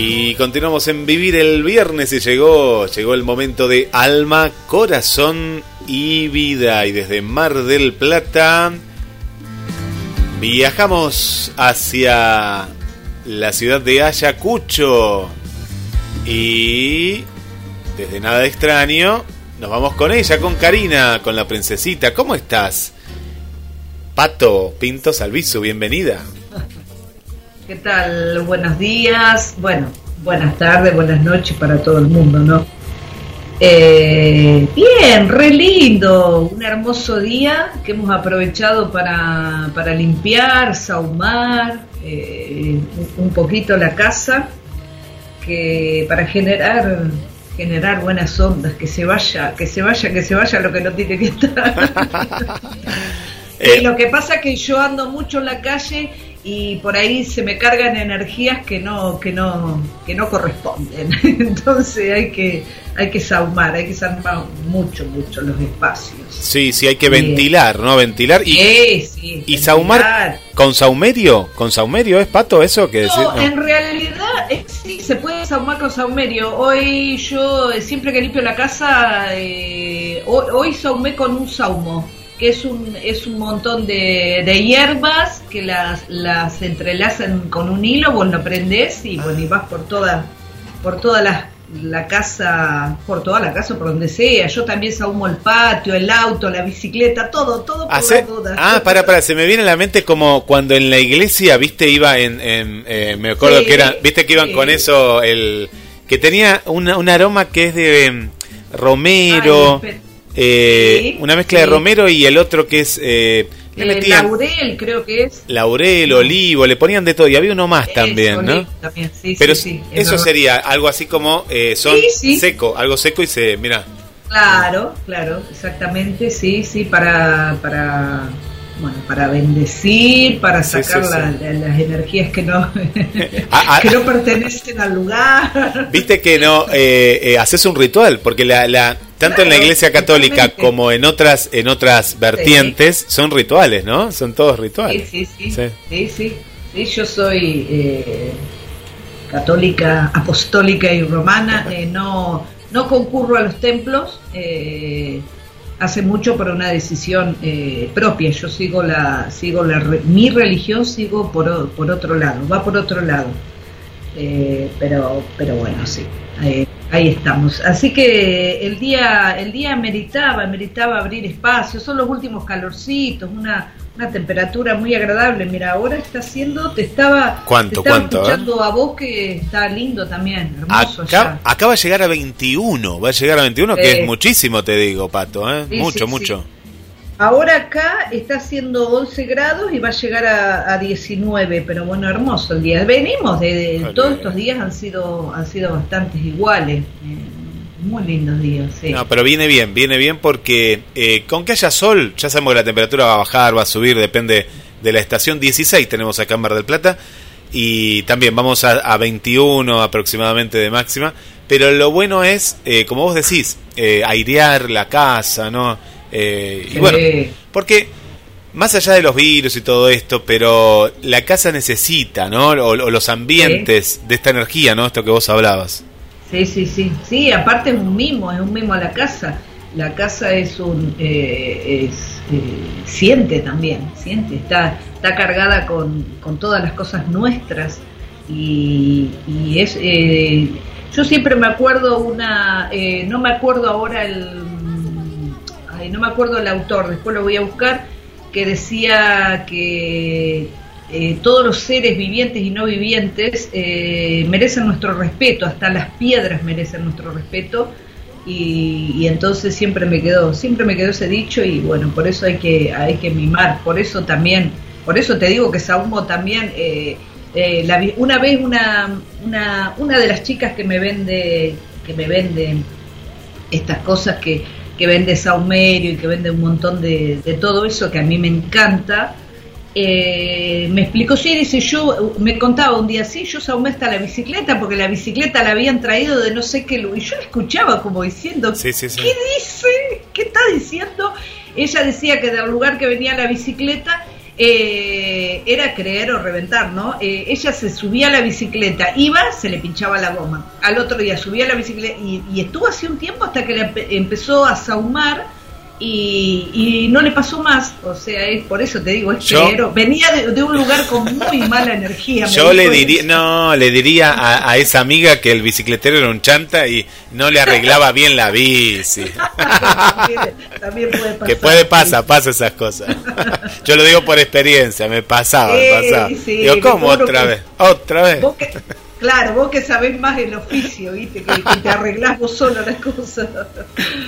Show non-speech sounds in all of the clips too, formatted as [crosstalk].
Y continuamos en Vivir el Viernes y llegó, llegó el momento de Alma, Corazón y Vida. Y desde Mar del Plata viajamos hacia la ciudad de Ayacucho. Y desde Nada Extraño nos vamos con ella, con Karina, con la princesita. ¿Cómo estás? Pato Pinto Salvizu, bienvenida. ¿Qué tal? Buenos días, bueno, buenas tardes, buenas noches para todo el mundo, ¿no? Eh, bien, re lindo, un hermoso día que hemos aprovechado para, para limpiar, saumar eh, un poquito la casa, que para generar generar buenas ondas, que se vaya, que se vaya, que se vaya lo que no tiene que estar. [laughs] y lo que pasa es que yo ando mucho en la calle y por ahí se me cargan energías que no que no que no corresponden. [laughs] Entonces hay que hay que saumar hay que saumar mucho mucho los espacios. Sí sí hay que ventilar no ventilar y sí, sí, y saumar con saumerio con saumerio es pato eso que no, en realidad sí se puede saumar con saumerio. Hoy yo siempre que limpio la casa eh, hoy, hoy saumé con un saumo que es un, es un montón de, de hierbas que las, las entrelazan con un hilo, vos lo prendés y, bueno, y vas por toda, por toda la, la casa, por toda la casa, por donde sea. Yo también sahumo el patio, el auto, la bicicleta, todo, todo por Ah, para, para, se me viene a la mente como cuando en la iglesia, viste, iba en, en eh, me acuerdo que era, viste que iban con eso, el que tenía una, un aroma que es de em, romero. Eh, una mezcla de romero y el otro que es... Eh, eh laurel, creo que es. Laurel, olivo, le ponían de todo. Y había uno más también, ¿no? También, sí, Pero eso sería algo así como eh, son seco, algo seco y se. Mira. Claro, claro, exactamente, sí, sí, para. para bueno, para bendecir, para sacar las energías que no, [laughs] ah, ah. que no pertenecen al lugar. Viste que no, eh, eh, haces un ritual, porque la, la, tanto en la Iglesia Católica como en otras en otras vertientes son rituales, ¿no? Son todos rituales. Sí, sí, sí. Yo soy eh, católica, apostólica y romana. [laughs] Eh, no, no concurro a los templos. Eh, hace mucho por una decisión propia. Yo sigo la, sigo la, mi religión sigo por, por otro lado, va por otro lado. pero, pero bueno, sí. Ahí estamos. Así que el día, el día meritaba, meritaba abrir espacio. Son los últimos calorcitos, una, una temperatura muy agradable. Mira, ahora está haciendo, te estaba, ¿Cuánto, te cuánto, escuchando a vos que está lindo también, hermoso acá, Acaba de llegar a 21, va a llegar a 21, que es muchísimo, te digo, Pato, ¿eh? mucho, mucho. Ahora acá está haciendo 11 grados y va a llegar a, 19, pero bueno, hermoso el día. Venimos de, todos estos días han sido han sido bastantes iguales. Eh, muy lindos días, sí. No, pero viene bien, viene bien porque eh, con que haya sol, ya sabemos que la temperatura va a bajar, va a subir, depende de la estación. 16 tenemos acá en Mar del Plata y también vamos a, 21 aproximadamente de máxima. Pero lo bueno es, eh, como vos decís, airear la casa, ¿no? Eh, y bueno, porque más allá de los virus y todo esto, pero la casa necesita, ¿no? O, los ambientes de esta energía, ¿no? Esto que vos hablabas. Sí, sí, sí. Sí, aparte es un mimo, es un mimo a la casa. La casa es un. Eh, es, eh, siente también, siente, está, está cargada con, con todas las cosas nuestras. Y, y es. yo siempre me acuerdo una. no me acuerdo ahora el no me acuerdo el autor, después lo voy a buscar, que decía que eh, todos los seres vivientes y no vivientes eh, merecen nuestro respeto, hasta las piedras merecen nuestro respeto. Y, entonces siempre me quedó, siempre me quedó ese dicho y bueno, por eso hay que, hay que mimar, por eso también, por eso te digo que Saumo también, eh, una vez una, una, una de las chicas que me vende, que me vende estas cosas que que vende saumerio y que vende un montón de, todo eso que a mí me encanta, eh, me explicó, sí, dice, yo me contaba un día, sí, yo saumé hasta la bicicleta porque la bicicleta la habían traído de no sé qué lugar. Y yo la escuchaba como diciendo, ¿qué dice? ¿Qué está diciendo? Ella decía que del lugar que venía la bicicleta eh, era creer o reventar, ¿no? Eh, ella se subía a la bicicleta, iba, se le pinchaba la goma. Al otro día subía a la bicicleta y, y estuvo así un tiempo hasta que le empezó a saumar y, no le pasó más, o sea, es por eso te digo, es yo, venía de, un lugar con muy mala energía. Yo le diría, no, le diría a, esa amiga que el bicicletero era un chanta y no le arreglaba bien la bici. [laughs] también, puede pasar. Que puede pasar, pasa esas cosas. Yo lo digo por experiencia, me pasaba, me pasaba. digo, ¿cómo otra vez? Otra vez. Claro, vos que sabés más el oficio, ¿viste? Que, te arreglás vos solo las cosas.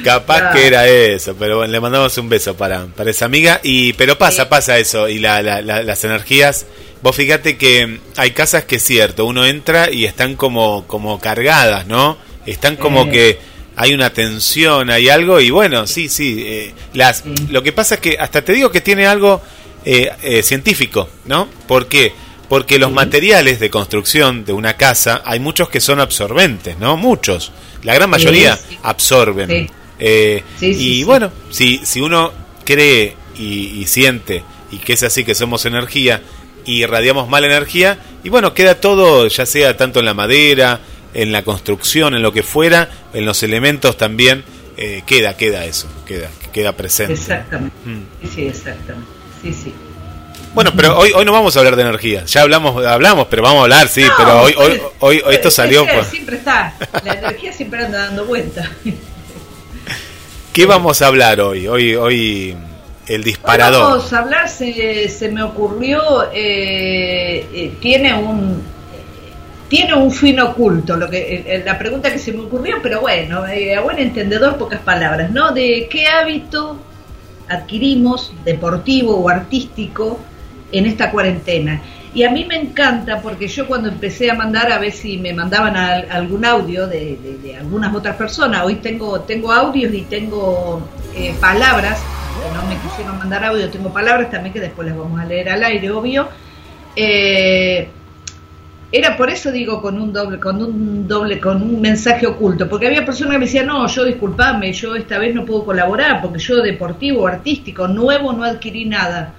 Capaz que era eso, pero bueno, le mandamos un beso para, para esa amiga. y Pero pasa, pasa eso. Y la, las energías. Vos fíjate que hay casas que es cierto, uno entra y están como, como cargadas, ¿no? Están como que hay una tensión, hay algo, y bueno, sí, sí. Eh, las, Lo que pasa es que hasta te digo que tiene algo eh, eh, científico, ¿no? ¿Por qué? porque los materiales de construcción de una casa hay muchos que son absorbentes, ¿no? Muchos, la gran mayoría absorben. Eh, y bueno, si, si uno cree y, siente y que es así que somos energía y irradiamos mala energía, y bueno, queda todo, ya sea tanto en la madera, en la construcción, en lo que fuera, en los elementos también, eh, queda, queda eso, queda, queda presente. Exactamente. Mm. Sí, exactamente. Sí, sí. Bueno, pero hoy, hoy no vamos a hablar de energía. Ya hablamos, hablamos, pero vamos a hablar, sí. pero hoy, hoy, hoy, esto salió. Pues. Siempre está. La energía siempre anda dando vuelta. [laughs] ¿Qué vamos a hablar hoy? Hoy, hoy el disparador. vamos a hablar. Se, se me ocurrió. Eh, eh, tiene un tiene un fin oculto. Lo que eh, la pregunta que se me ocurrió, pero bueno, a buen entendedor pocas palabras, ¿no? De qué hábito adquirimos deportivo o artístico en esta cuarentena. Y a mí me encanta porque yo cuando empecé a mandar a ver si me mandaban algún audio de, algunas otras personas, hoy tengo, tengo audios y tengo eh, palabras, que no me quisieron mandar audio, tengo palabras también que después les vamos a leer al aire, obvio. Eh, era por eso digo con un doble, con un doble, con un mensaje oculto, porque había personas que me decían, no, yo disculpame, yo esta vez no puedo colaborar, porque yo deportivo, artístico, nuevo no adquirí nada.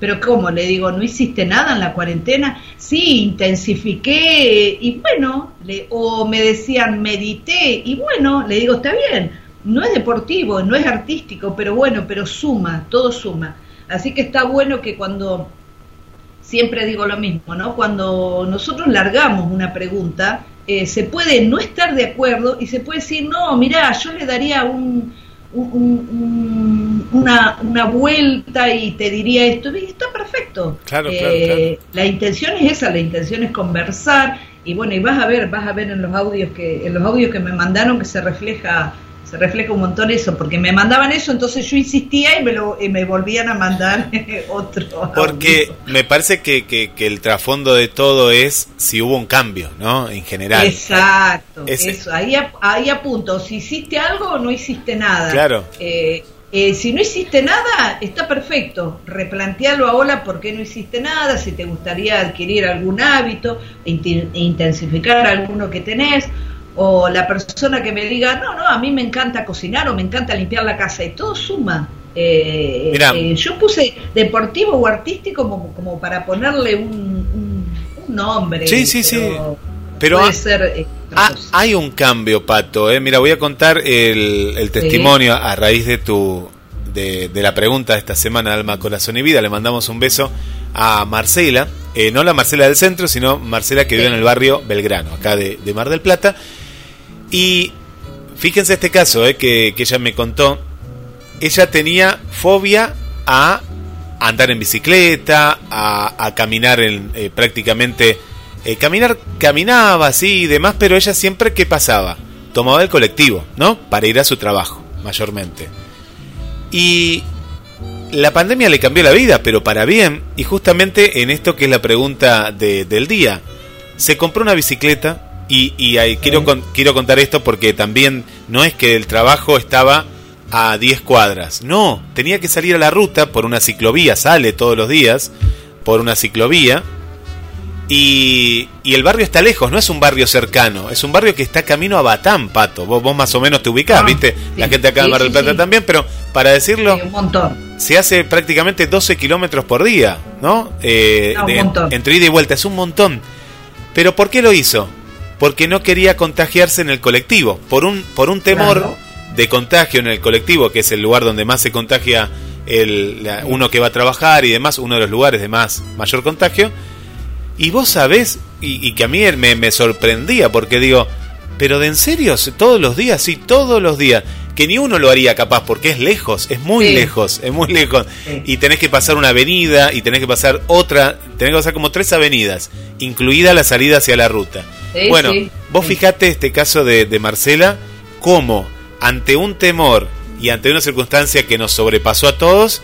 Pero ¿cómo? Le digo, ¿no hiciste nada en la cuarentena? Sí, intensifiqué y bueno, le, o me decían, medité y bueno, le digo, está bien, no es deportivo, no es artístico, pero bueno, pero suma, todo suma. Así que está bueno que cuando, siempre digo lo mismo, ¿no? Cuando nosotros largamos una pregunta, eh, se puede no estar de acuerdo y se puede decir, no, mira, yo le daría un una, una, vuelta y te diría esto, y está perfecto. Eh, la intención es esa, la intención es conversar y bueno, y vas a ver, vas a ver en los audios que en los audios que me mandaron que se refleja se refleja un montón eso, porque me mandaban eso, entonces yo insistía y me, lo, y me volvían a mandar [laughs] otro. Porque me parece que, que, el trasfondo de todo es si hubo un cambio, ¿no? En general. Exacto, eso, ahí, ahí apunto, si hiciste algo o no hiciste nada. Claro. Eh, eh, si no hiciste nada, está perfecto. Replantealo ahora por qué no hiciste nada, si te gustaría adquirir algún hábito, intensificar alguno que tenés, o la persona que me diga, no, no, a mí me encanta cocinar o me encanta limpiar la casa, y todo suma. Eh, eh, yo puse deportivo o artístico como, como para ponerle un, nombre. Sí, sí, sí. Pero puede ser, eh, hay un cambio, Pato. Mira, voy a contar el, testimonio a raíz de tu de, la pregunta de esta semana, Alma, Corazón y Vida. Le mandamos un beso a Marcela, no la Marcela del centro, sino Marcela que vive en el barrio Belgrano, acá de, de Mar del Plata. Y fíjense este caso eh, que, ella me contó. Ella tenía fobia a andar en bicicleta, a, caminar en, eh, prácticamente... Eh, caminar, caminaba así y demás, pero ella siempre que pasaba, tomaba el colectivo, ¿no? Para ir a su trabajo, mayormente. Y la pandemia le cambió la vida, pero para bien, y justamente en esto que es la pregunta del día. Se compró una bicicleta, y, ahí, quiero, quiero contar esto porque también no es que el trabajo estaba a 10 cuadras. No, tenía que salir a la ruta por una ciclovía, sale todos los días por una ciclovía. Y, y, el barrio está lejos, no es un barrio cercano, es un barrio que está camino a Batán, Pato. Vos, vos más o menos te ubicás, ah, ¿viste? la gente acá en Mar del Plata también, pero para decirlo... un montón. se hace prácticamente 12 kilómetros por día, ¿no? Eh, un montón. Entre ida y vuelta, es un montón. Pero ¿por qué lo hizo? Porque no quería contagiarse en el colectivo, por un, por un temor de contagio en el colectivo, que es el lugar donde más se contagia el, uno que va a trabajar y demás, uno de los lugares de más mayor contagio. Y vos sabés, y, que a mí me, me sorprendía, porque digo, pero de en serio, todos los días, sí, todos los días que ni uno lo haría capaz porque es lejos, es muy lejos, es muy lejos. Y tenés que pasar una avenida y tenés que pasar otra, tenés que pasar como tres avenidas, incluida la salida hacia la ruta. bueno, vos fijate este caso de, de Marcela, cómo ante un temor y ante una circunstancia que nos sobrepasó a todos,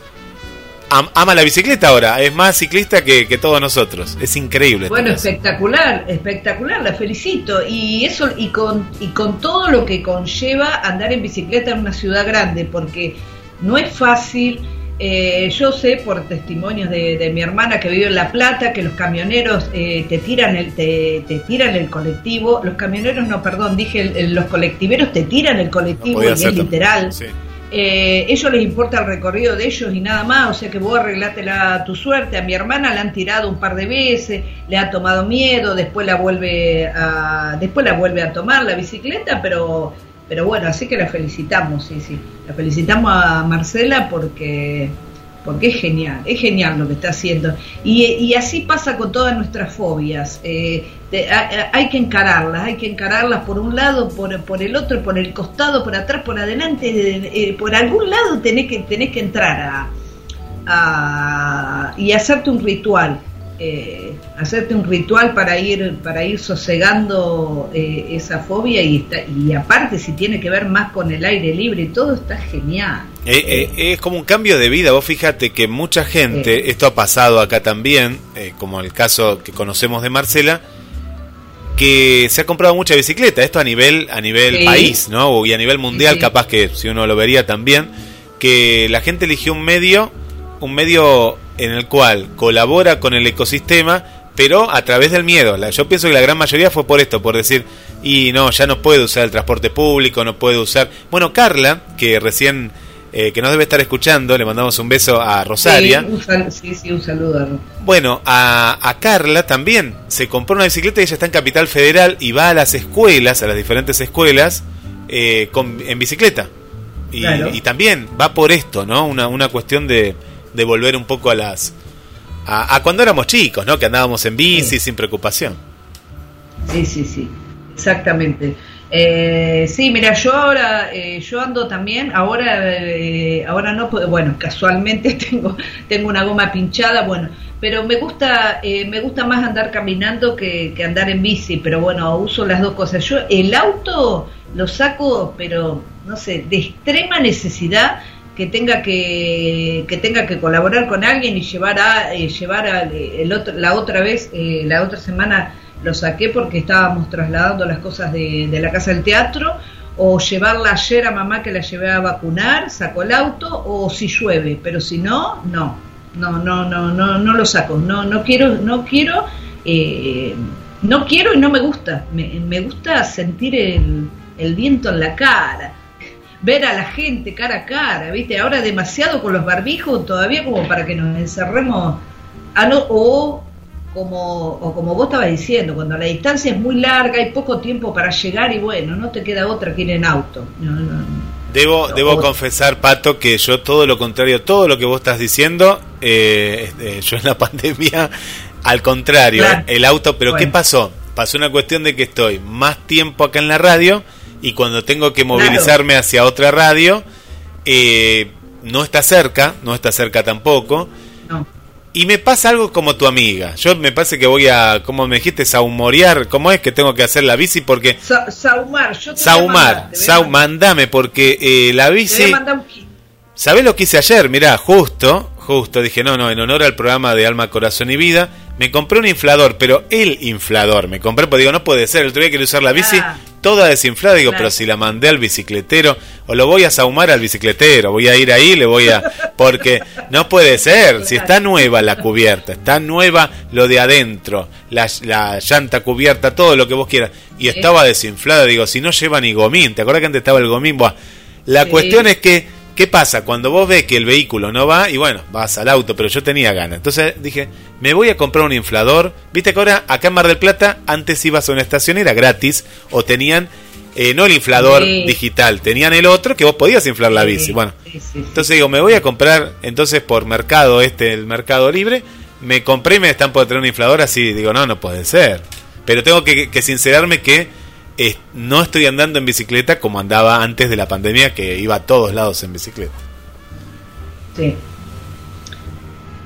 ama la bicicleta ahora, es más ciclista que, todos nosotros. Es increíble. Bueno, espectacular, espectacular, la felicito. Y eso, y con, y con todo lo que conlleva andar en bicicleta en una ciudad grande, porque no es fácil. Eh, yo sé por testimonios de, mi hermana que vive en La Plata que los camioneros eh, te tiran el te, tiran el colectivo, los camioneros no, perdón, dije los colectiveros te tiran el colectivo y es literal. Eh, ellos les importa el recorrido de ellos y nada más, o sea que vos arreglátela tu suerte. A mi hermana la han tirado un par de veces, le ha tomado miedo, después la vuelve a, después la vuelve a tomar la bicicleta, pero, pero bueno, así que la felicitamos, sí, sí, la felicitamos a Marcela porque porque es genial, es genial lo que está haciendo. Y, así pasa con todas nuestras fobias. Eh, hay que encararlas, hay que encararlas por un lado, por, por el otro, por el costado, por atrás, por adelante, eh, por algún lado tenés que, tenés que entrar a, y hacerte un ritual. Eh, hacerte un ritual para ir para ir sosegando eh, esa fobia y está, y aparte si tiene que ver más con el aire libre todo está genial. Es como un cambio de vida. Vos fíjate que mucha gente esto ha pasado acá también como el caso que conocemos de Marcela que se ha comprado mucha bicicleta, esto a nivel a nivel país, ¿no? Y a nivel mundial, capaz que si uno lo vería también, que la gente eligió un medio, un medio en el cual colabora con el ecosistema, pero a través del miedo. Yo pienso que la gran mayoría fue por esto, por decir, y no, ya no puedo usar el transporte público, no puedo usar... Bueno, Carla, que recién eh, que nos debe estar escuchando, le mandamos un beso a Rosaria. Sí, sí, un saludo. Bueno, a, Carla también se compró una bicicleta y ella está en Capital Federal y va a las escuelas, a las diferentes escuelas, eh, en bicicleta. Y, también va por esto, ¿no? Una, una cuestión de, de volver un poco a las... A, cuando éramos chicos, ¿no? Que andábamos en bici sin preocupación. Sí, sí, sí, exactamente. Eh, sí, mira, yo ahora, eh, yo ando también, ahora, eh, ahora no, bueno, casualmente [laughs] tengo, tengo una goma pinchada, bueno, pero me gusta, eh, me gusta más andar caminando que, andar en bici, pero bueno, uso las dos cosas. Yo el auto lo saco, pero no sé, de extrema necesidad que tenga que, que tenga que colaborar con alguien y llevar a, llevar a, el otro, la otra vez, la otra semana lo saqué porque estábamos trasladando las cosas de, la casa del teatro, o llevarla ayer a mamá que la llevé a vacunar, saco el auto, o si llueve, pero si no, no, no, no, no, no, no lo saco, no, no quiero, no quiero, eh, no quiero y no me gusta, me, gusta sentir el, el viento en la cara, ver a la gente cara a cara, ¿viste? Ahora demasiado con los barbijos, todavía como para que nos encerremos, a no, o como, o como vos estabas diciendo, cuando la distancia es muy larga, hay poco tiempo para llegar y bueno, no te queda otra que ir en auto. debo, debo confesar, Pato, que yo todo lo contrario, todo lo que vos estás diciendo, eh, este, yo en la [laughs] pandemia, al contrario, el auto, pero ¿qué pasó? Pasó una cuestión de que estoy más tiempo acá en la radio y cuando tengo que movilizarme hacia otra radio, eh, no está cerca, no está cerca tampoco. No. Y me pasa algo como tu amiga. Yo me parece que voy a, como me dijiste, saumorear. ¿Cómo es que tengo que hacer la bici? Porque. saumar, yo te Saumar, mandame, porque eh, la bici. ¿Sabés lo que hice ayer? Mirá, justo, justo, dije, no, no, en honor al programa de Alma, Corazón y Vida, me compré un inflador, pero el inflador me compré, porque digo, no puede ser, el otro día quería usar la bici ah. Toda desinflada, digo, pero si la mandé al bicicletero, o lo voy a saumar al bicicletero, voy a ir ahí, le voy a... Porque no puede ser, si está nueva la cubierta, está nueva lo de adentro, la, la llanta cubierta, todo lo que vos quieras, y estaba desinflada, digo, si no lleva ni gomín, ¿te acuerdas que antes estaba el gomín? Buah. La cuestión es que ¿Qué pasa? Cuando vos ves que el vehículo no va, y bueno, vas al auto, pero yo tenía ganas. Entonces dije, me voy a comprar un inflador. Viste que ahora acá en Mar del Plata, antes ibas a una estación era gratis, o tenían, eh, no el inflador digital, tenían el otro que vos podías inflar la bici. Bueno, entonces digo, me voy a comprar, entonces por mercado este, el mercado libre, me compré y me están por tener un inflador así. Digo, no, no puede ser. Pero tengo que, que sincerarme que no estoy andando en bicicleta como andaba antes de la pandemia, que iba a todos lados en bicicleta. Sí.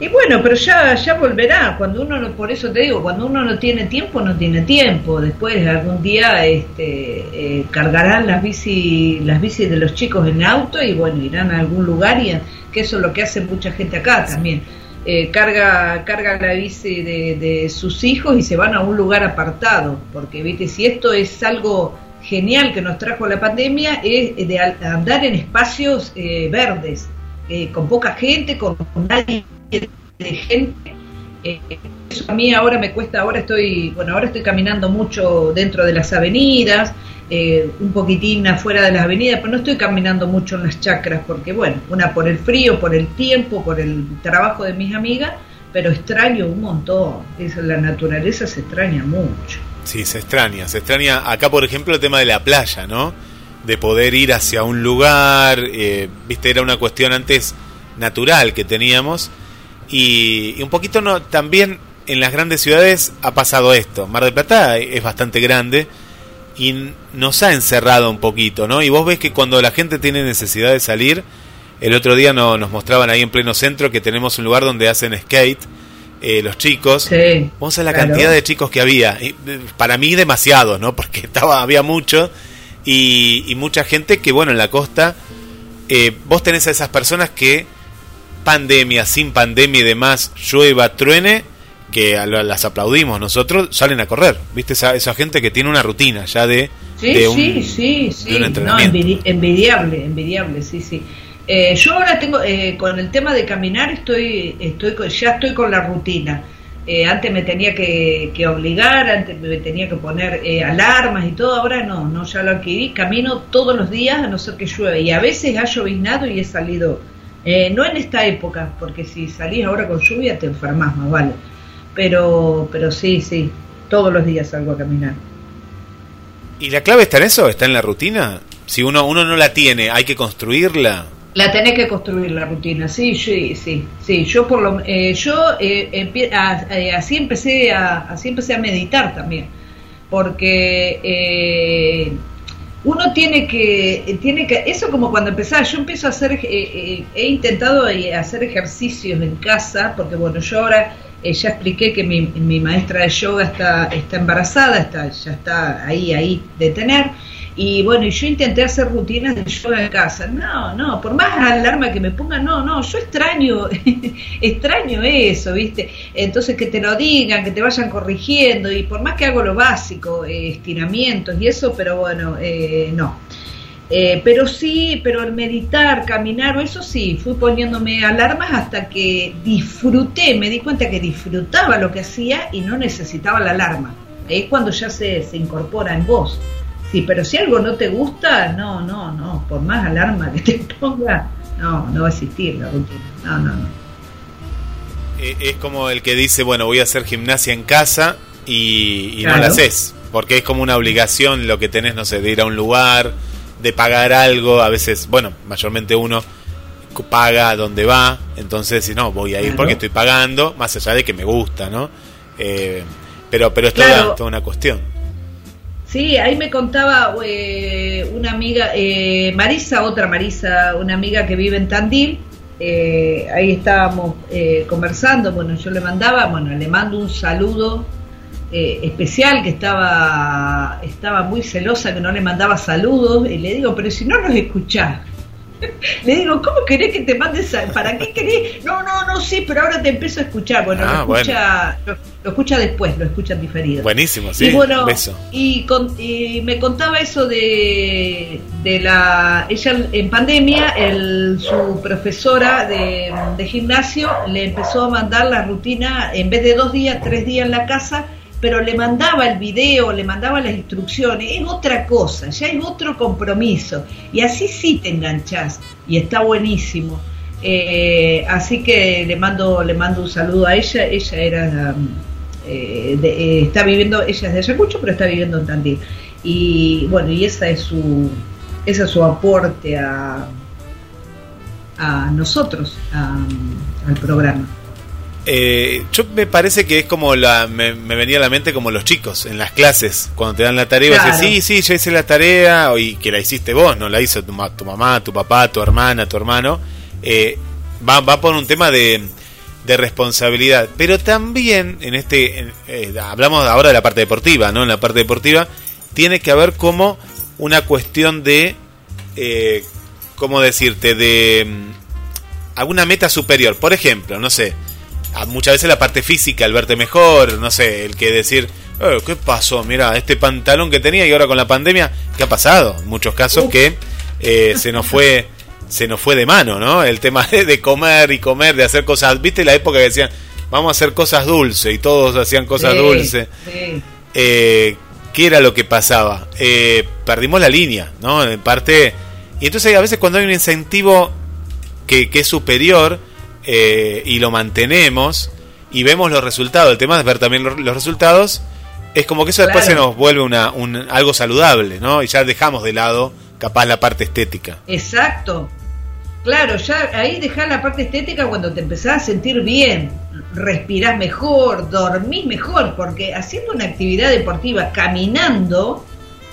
Y bueno, pero ya, ya volverá. Cuando uno, no, por eso te digo, cuando uno no tiene tiempo, no tiene tiempo. Después algún día este, eh, cargarán las bici, las bicis de los chicos en auto y bueno, irán a algún lugar y que eso es lo que hace mucha gente acá también eh, carga, carga la bici de, sus hijos y se van a un lugar apartado, porque viste, si esto es algo genial que nos trajo la pandemia, es de andar en espacios eh, verdes, eh, con poca gente, con nadie de gente. eso a mí ahora me cuesta, ahora estoy, bueno, ahora estoy caminando mucho dentro de las avenidas, eh, un poquitín afuera de las avenidas, pero no estoy caminando mucho en las chacras porque, bueno, una por el frío, por el tiempo, por el trabajo de mis amigas, pero extraño un montón. Eso, la naturaleza se extraña mucho. Sí, se extraña. Se extraña acá, por ejemplo, el tema de la playa, ¿no? De poder ir hacia un lugar, eh, viste, era una cuestión antes natural que teníamos. Y, y un poquito no, también en las grandes ciudades ha pasado esto. Mar del Plata es bastante grande y nos ha encerrado un poquito, ¿no? Y vos ves que cuando la gente tiene necesidad de salir, el otro día no, nos mostraban ahí en pleno centro que tenemos un lugar donde hacen skate eh, los chicos. Sí, vamos a la cantidad de chicos que había. Y, eh, para mí demasiado, ¿no? [laughs] Porque estaba había mucho y, y mucha gente que, bueno, en la costa, eh, vos tenés a esas personas que pandemia, sin pandemia y demás, llueva, truene, que las aplaudimos nosotros, salen a correr. ¿Viste? Esa, esa gente que tiene una rutina ya de, sí, un, sí, sí, sí. no, envidiable, envidiable, sí, sí. Eh, yo ahora tengo, eh, con el tema de caminar, estoy, estoy ya estoy con la rutina. Eh, antes me tenía que, que, obligar, antes me tenía que poner alarmas y todo, ahora no, no, ya lo adquirí. Camino todos los días a no ser que llueve y a veces ha lloviznado y he salido, no en esta época, porque si salís ahora con lluvia te enfermas más, vale pero, pero sí, sí, todos los días salgo a caminar. ¿Y la clave está en eso? ¿Está en la rutina? Si uno, uno no la tiene, ¿hay que construirla? La tenés que construir la rutina, sí, sí, sí, sí. Yo por lo, eh, yo eh, eh, así empecé a, así empecé a meditar también, porque uno tiene que, tiene que, eso como cuando empezaba, yo empiezo a hacer, he intentado hacer ejercicios en casa, porque bueno, yo ahora eh, ya expliqué que mi, mi, maestra de yoga está, está embarazada, está, ya está ahí, ahí de tener. Y bueno, yo intenté hacer rutinas de yoga en casa. No, no, por más alarma que me ponga, no, no, yo extraño, [laughs] extraño eso, ¿viste? Entonces que te lo digan, que te vayan corrigiendo, y por más que hago lo básico, eh, estiramientos y eso, pero bueno, eh, no. Eh, pero sí, pero al meditar, caminar, eso sí, fui poniéndome alarmas hasta que disfruté, me di cuenta que disfrutaba lo que hacía y no necesitaba la alarma. Es cuando ya se, se incorpora en vos. Sí, pero si algo no te gusta, no, no, no, por más alarma que te [laughs] ponga, no, no va a existir la rutina. No, no, no. Eh, es como el que dice, bueno, voy a hacer gimnasia en casa y, no la haces, porque es como una obligación lo que tenés, no sé, de ir a un lugar, de pagar algo, a veces, bueno, mayormente uno paga donde va, entonces si no, voy a ir porque estoy pagando, más allá de que me gusta, ¿no? Eh, pero pero es toda, una cuestión. Sí, ahí me contaba eh, una amiga, eh, Marisa, otra Marisa, una amiga que vive en Tandil, ahí estábamos conversando, bueno, yo le mandaba, bueno, le mando un saludo eh, especial que estaba, estaba muy celosa, que no le mandaba saludos, y le digo, pero si no nos escuchás. [laughs] le digo, ¿cómo querés que te mandes? ¿Para qué querés? No, no, no, sí, pero ahora te empiezo a escuchar. Bueno, lo, ah, escucha, lo, escucha después, lo escuchan diferido. Buenísimo, sí. Y bueno, Y, y, me contaba eso de, de la. Ella en pandemia, el, su profesora de, de gimnasio le empezó a mandar la rutina, en vez de dos días, tres días en la casa pero le mandaba el video, le mandaba las instrucciones, es otra cosa, ya es otro compromiso. Y así sí te enganchás y está buenísimo. Eh, así que le mando, le mando un saludo a ella, ella era... Eh, eh, está viviendo, ella es de Ayacucho, pero está viviendo en Tandil. Y bueno, y esa es su, ese es su aporte a, a nosotros, al programa. Eh, yo me parece que es como la me, venía a la mente como los chicos en las clases cuando te dan la tarea y dices sí sí yo hice la tarea y que la hiciste vos no la hizo tu, tu mamá tu papá tu hermana tu hermano eh, va va por un tema de, de responsabilidad. Pero también en este eh, hablamos ahora de la parte deportiva no en la parte deportiva tiene que haber como una cuestión de eh, cómo decirte de mm, alguna meta superior. Por ejemplo no sé muchas veces la parte física, el verte mejor, no sé, el que decir, eh, ¿qué pasó? Mira, este pantalón que tenía y ahora con la pandemia, ¿qué ha pasado? En muchos casos que eh, se nos fue se nos fue de mano, ¿no? El tema de, comer y comer, de hacer cosas, ¿viste la época que decían, vamos a hacer cosas dulces y todos hacían cosas dulces? Eh, ¿Qué era lo que pasaba? perdimos la línea, ¿no? En parte... Y entonces a veces cuando hay un incentivo que, que es superior, eh, y lo mantenemos y vemos los resultados, el tema es ver también los, resultados, es como que eso después se nos vuelve una, un, algo saludable, ¿no? Y ya dejamos de lado capaz la parte estética. Exacto. Claro, ya ahí dejás la parte estética cuando te empezás a sentir bien, respirás mejor, dormís mejor, porque haciendo una actividad deportiva, caminando,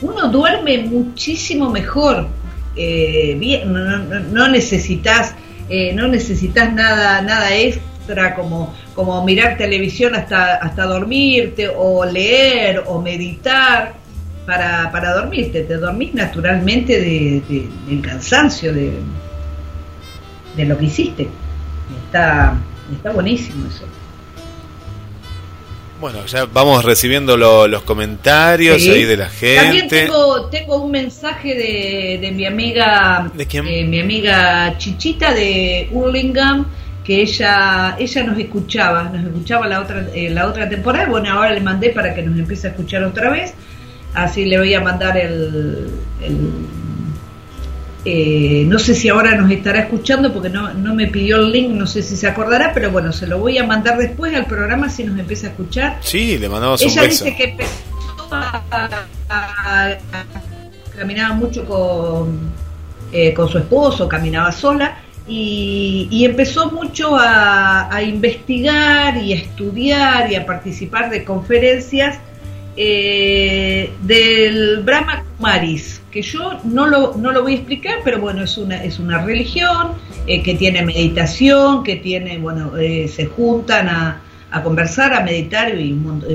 uno duerme muchísimo mejor. Eh, bien, no, no necesitas eh, no necesitas nada, nada extra como, como mirar televisión hasta, hasta dormirte o leer o meditar para, para dormirte, te dormís naturalmente de, del cansancio de, de lo que hiciste. Está, está buenísimo eso. Bueno, ya vamos recibiendo los comentarios ahí de la gente. También tengo, tengo un mensaje de, de mi amiga, ¿De quién? Eh, mi amiga Chichita de Hurlingham, que ella ella nos escuchaba, nos escuchaba la otra eh, la otra temporada. Bueno, ahora le mandé para que nos empiece a escuchar otra vez. Así le voy a mandar el eh, no sé si ahora nos estará escuchando porque no, no me pidió el link, no sé si se acordará, pero bueno, se lo voy a mandar después al programa si nos empieza a escuchar. Sí, le mandamos Ella un beso. dice que empezó a, caminaba mucho con, eh, con su esposo, caminaba sola. Y, empezó mucho a, a, investigar y a estudiar y a participar de conferencias eh, del Brahma Kumaris, que yo no lo, no lo voy a explicar, pero bueno, es una, es una religión eh, que tiene meditación, que tiene, bueno, eh, se juntan a, a, conversar, a meditar y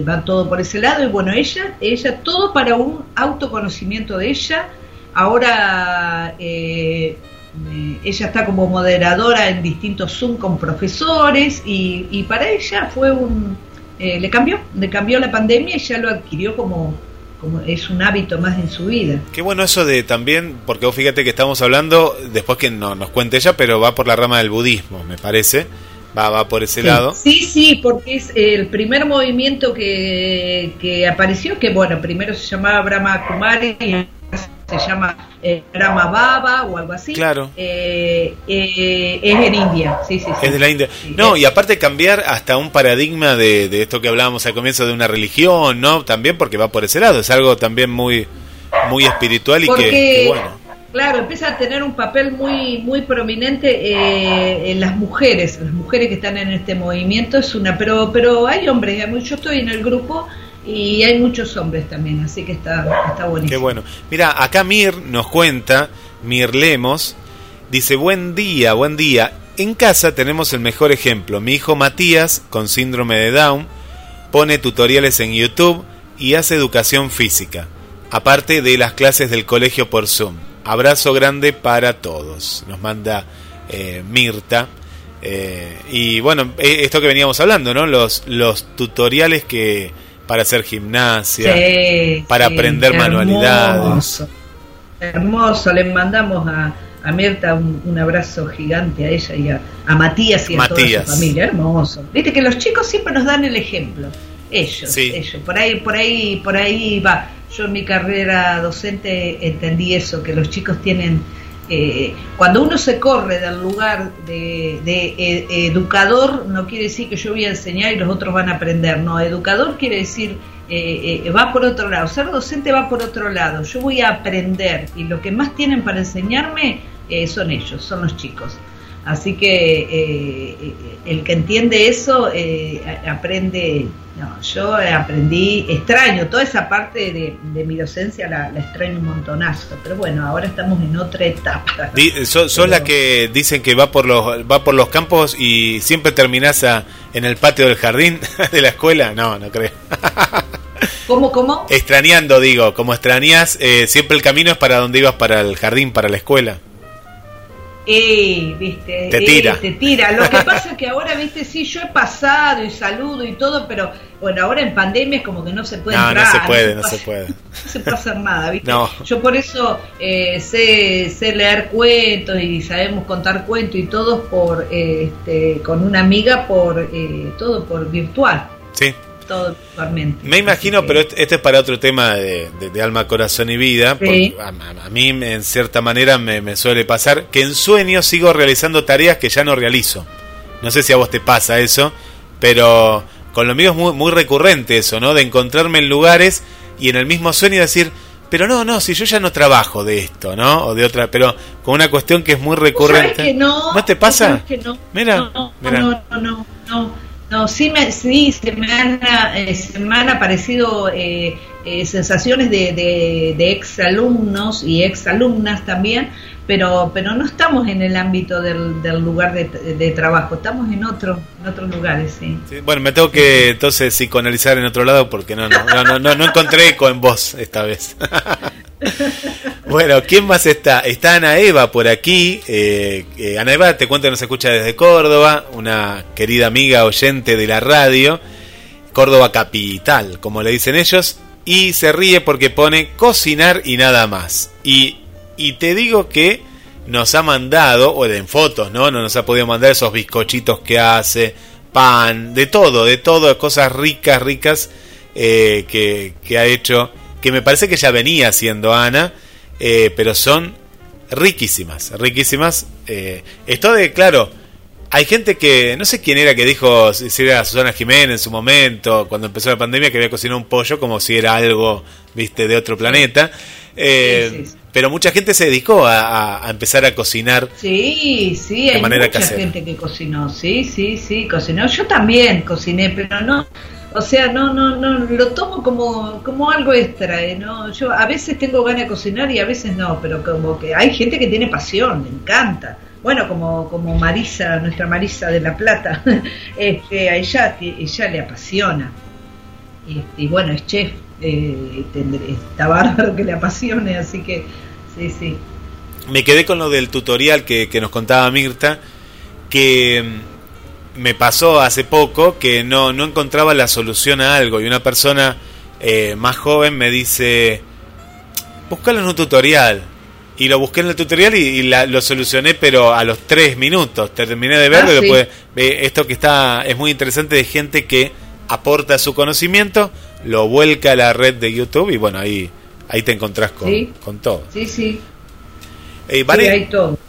va todo por ese lado. Y bueno, ella, ella, todo para un autoconocimiento de ella. Ahora ella está como moderadora en distintos Zoom con profesores y, y para ella fue un eh, le cambió, le cambió la pandemia y ya lo adquirió como, como es un hábito más en su vida. Qué bueno eso de también, porque vos fíjate que estamos hablando, después que no, nos cuente ella, pero va por la rama del budismo, me parece. Va, va por ese lado. Sí, sí, porque es el primer movimiento que, que apareció, que bueno, primero se llamaba Brahma Kumari y se llama eh, Brahma Baba o algo así. Claro. Eh, eh, es en India, sí, sí, Es de la India. no, y aparte cambiar hasta un paradigma de, de, esto que hablábamos al comienzo de una religión, ¿no? También porque va por ese lado, es algo también muy, muy espiritual y que, bueno. Claro, empieza a tener un papel muy muy prominente en las mujeres, las mujeres que están en este movimiento es una, pero pero hay hombres, yo estoy en el grupo y hay muchos hombres también, así que está, está. Qué bueno. Mira, acá Mir nos cuenta, Mir Lemos, dice, buen día, buen día. En casa tenemos el mejor ejemplo. Mi hijo Matías, con síndrome de Down, pone tutoriales en YouTube y hace educación física, aparte de las clases del colegio por Zoom. Abrazo grande para todos. Nos manda eh, Mirta. Eh, y bueno, eh, esto que veníamos hablando, ¿no? Los, los tutoriales que, para hacer gimnasia, para aprender manualidades. Hermoso, le mandamos a, a Mirta un, abrazo gigante a ella y a, Matías y a toda su familia, hermoso. Viste que los chicos siempre nos dan el ejemplo. ellos, ellos. Por ahí, por ahí, por ahí va. Yo en mi carrera docente entendí eso, que los chicos tienen eh, cuando uno se corre del lugar de, eh, educador, no quiere decir que yo voy a enseñar y los otros van a aprender, no, educador quiere decir eh, va por otro lado, ser docente va por otro lado, yo voy a aprender y lo que más tienen para enseñarme son ellos, son los chicos. Así que el que entiende eso aprende no, yo aprendí, extraño, toda esa parte de, mi docencia la, extraño un montonazo, pero bueno, ahora estamos en otra etapa. Son las que dicen que va por los va por los campos y siempre terminás en el patio del jardín [laughs] de la escuela. No, no creo. [laughs] ¿Cómo, cómo? Extrañando, digo, como extrañas, eh, siempre el camino es para donde ibas, para el jardín, para la escuela. Eh, viste, te tira. te tira. Lo que pasa es que ahora, viste, sí, yo he pasado y saludo y todo, pero bueno, ahora en pandemia es como que no se puede no, entrar. No se puede, no se, puede. No se puede hacer nada, viste. Yo por eso eh, sé, sé, leer cuentos y sabemos contar cuentos y todo por, eh, este, con una amiga por, eh, todo por virtual. Sí todo Me imagino, pero este es para otro tema de, alma, corazón y vida. A, mí, en cierta manera, me, suele pasar que en sueños sigo realizando tareas que ya no realizo. No sé si a vos te pasa eso, pero con lo mío es muy, muy recurrente eso, ¿no? De encontrarme en lugares y en el mismo sueño decir, pero no, no, si yo ya no trabajo de esto, ¿no? O de otra, pero con una cuestión que es muy recurrente. no, te pasa? Mira, no, no, no, no. No, sí, me, sí se, me han, eh, aparecido eh, eh, sensaciones de, de, de exalumnos y exalumnas también, pero, pero no estamos en el ámbito del, del lugar de, de, trabajo, estamos en, otro, en otros lugares, sí. Bueno, me tengo que entonces psicoanalizar en otro lado porque no, no, no, no, no encontré eco en vos esta vez. [laughs] Bueno, ¿quién más está? Está Ana Eva por aquí. Eh, eh, Ana Eva, te cuento que nos escucha desde Córdoba, una querida amiga oyente de la radio, Córdoba Capital, como le dicen ellos, y se ríe porque pone cocinar y nada más. Y, y te digo que nos ha mandado, o en fotos, ¿no? No nos ha podido mandar esos bizcochitos que hace, pan, de todo, de todo, cosas ricas, ricas eh, que, que ha hecho que me parece que ya venía haciendo Ana, eh, pero son riquísimas, riquísimas. Eh, esto de, claro, hay gente que, no sé quién era que dijo, si era Susana Jiménez en su momento, cuando empezó la pandemia, que había cocinado un pollo como si era algo, viste, de otro planeta. Eh, pero mucha gente se dedicó a, empezar a cocinar. Sí, sí, hay mucha gente que cocinó, sí, sí, sí, cocinó. Yo también cociné, pero no, o sea, no, no, no, lo tomo como, como algo extra, ¿eh? ¿no? Yo a veces tengo ganas de cocinar y a veces no, pero como que hay gente que tiene pasión, le encanta. Bueno, como, como Marisa, nuestra Marisa de La Plata, [laughs] este, a ella, ella le apasiona. Este, y bueno, es chef, eh, está bárbaro que le apasione, así que sí, sí. Me quedé con lo del tutorial que, que nos contaba Mirta, que me pasó hace poco que no, no encontraba la solución a algo y una persona eh, más joven me dice, búscalo en un tutorial. Y lo busqué en el tutorial y, lo solucioné, pero a los tres minutos. Terminé de verlo y ah, después, esto que está es muy interesante de gente que aporta su conocimiento, lo vuelca a la red de YouTube y bueno, ahí, ahí te encontrás con, con todo. Sí, sí. Eh,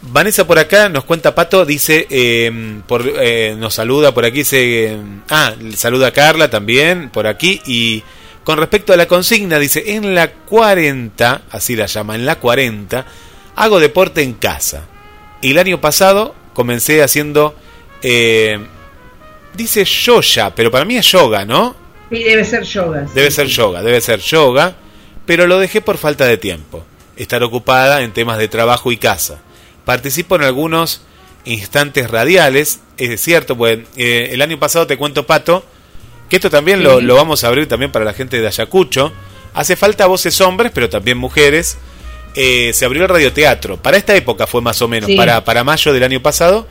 Vanessa por acá nos cuenta Pato, dice, em, por, eh, nos saluda por aquí, dice, em, ah, saluda a Carla también por aquí y con respecto a la consigna, dice, en la 40, así la llama, en la 40, hago deporte en casa. Y el año pasado comencé haciendo, em, dice yoga, pero para mí es yoga, ¿no? Sí, debe ser yoga. Debe ser yoga, debe ser yoga, pero lo dejé por falta de tiempo estar ocupada en temas de trabajo y casa. Participo en algunos instantes radiales, es cierto, pues eh, el año pasado te cuento, Pato, que esto también lo, vamos a abrir también para la gente de Ayacucho. Hace falta voces hombres, pero también mujeres. Eh, se abrió el radioteatro. Para esta época fue más o menos, para, para mayo del año pasado.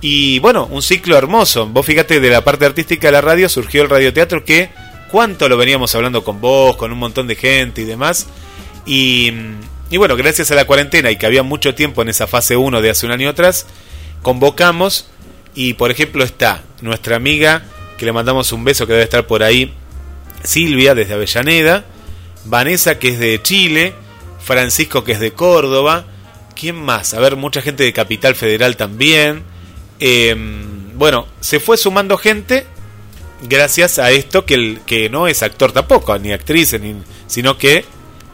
Y bueno, un ciclo hermoso. Vos fíjate, de la parte artística de la radio surgió el radioteatro que cuánto lo veníamos hablando con vos, con un montón de gente y demás. Y, bueno, gracias a la cuarentena y que había mucho tiempo en esa fase 1 de hace un año atrás, convocamos y por ejemplo está nuestra amiga, que le mandamos un beso que debe estar por ahí, Silvia desde Avellaneda, Vanessa que es de Chile, Francisco que es de Córdoba, ¿quién más? A ver, mucha gente de Capital Federal también. Em, bueno, se fue sumando gente gracias a esto que, el, que no es actor tampoco, ni actriz, sino que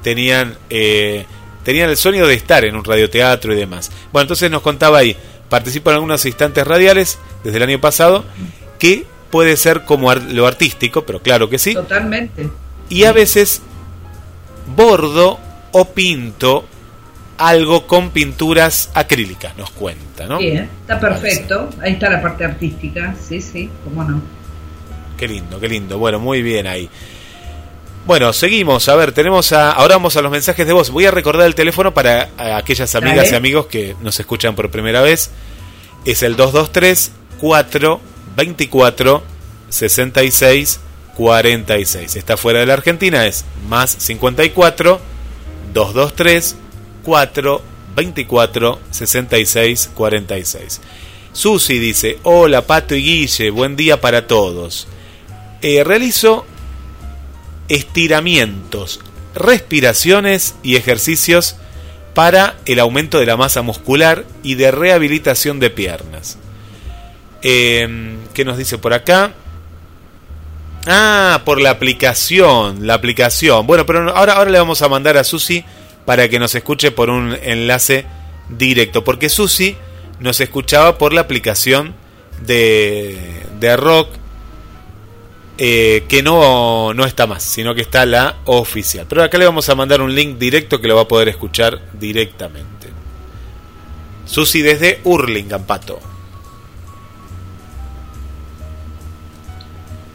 tenían, eh, tenían el sueño de estar en un radioteatro y demás. Bueno, entonces nos contaba ahí, participa en algunos instantes radiales desde el año pasado, que puede ser como lo artístico, pero claro que sí. Totalmente. Y a veces bordo o pinto algo con pinturas acrílicas, nos cuenta, ¿no? Bien, está perfecto. Ahí está la parte artística, sí, sí, cómo no. Qué lindo, qué lindo. Bueno, muy bien ahí. Bueno, seguimos. A ver, tenemos a. Ahora vamos a los mensajes de voz. Voy a recordar el teléfono para aquellas amigas y amigos que nos escuchan por primera vez. Es el 223 424 66 46. Está fuera de la Argentina, es más 54 223 4 24 66 46. Susi dice, hola Pato y Guille, buen día para todos. Eh, realizo estiramientos, respiraciones y ejercicios para el aumento de la masa muscular y de rehabilitación de piernas. Eh, ¿Qué nos dice por acá? Ah, por la aplicación, la aplicación. Bueno, pero ahora, ahora le vamos a mandar a Susi para que nos escuche por un enlace directo, porque Susi nos escuchaba por la aplicación de, de rock eh, que no, no está más, sino que está la oficial. Pero acá le vamos a mandar un link directo que lo va a poder escuchar directamente. Susi desde Hurlingham, Pato.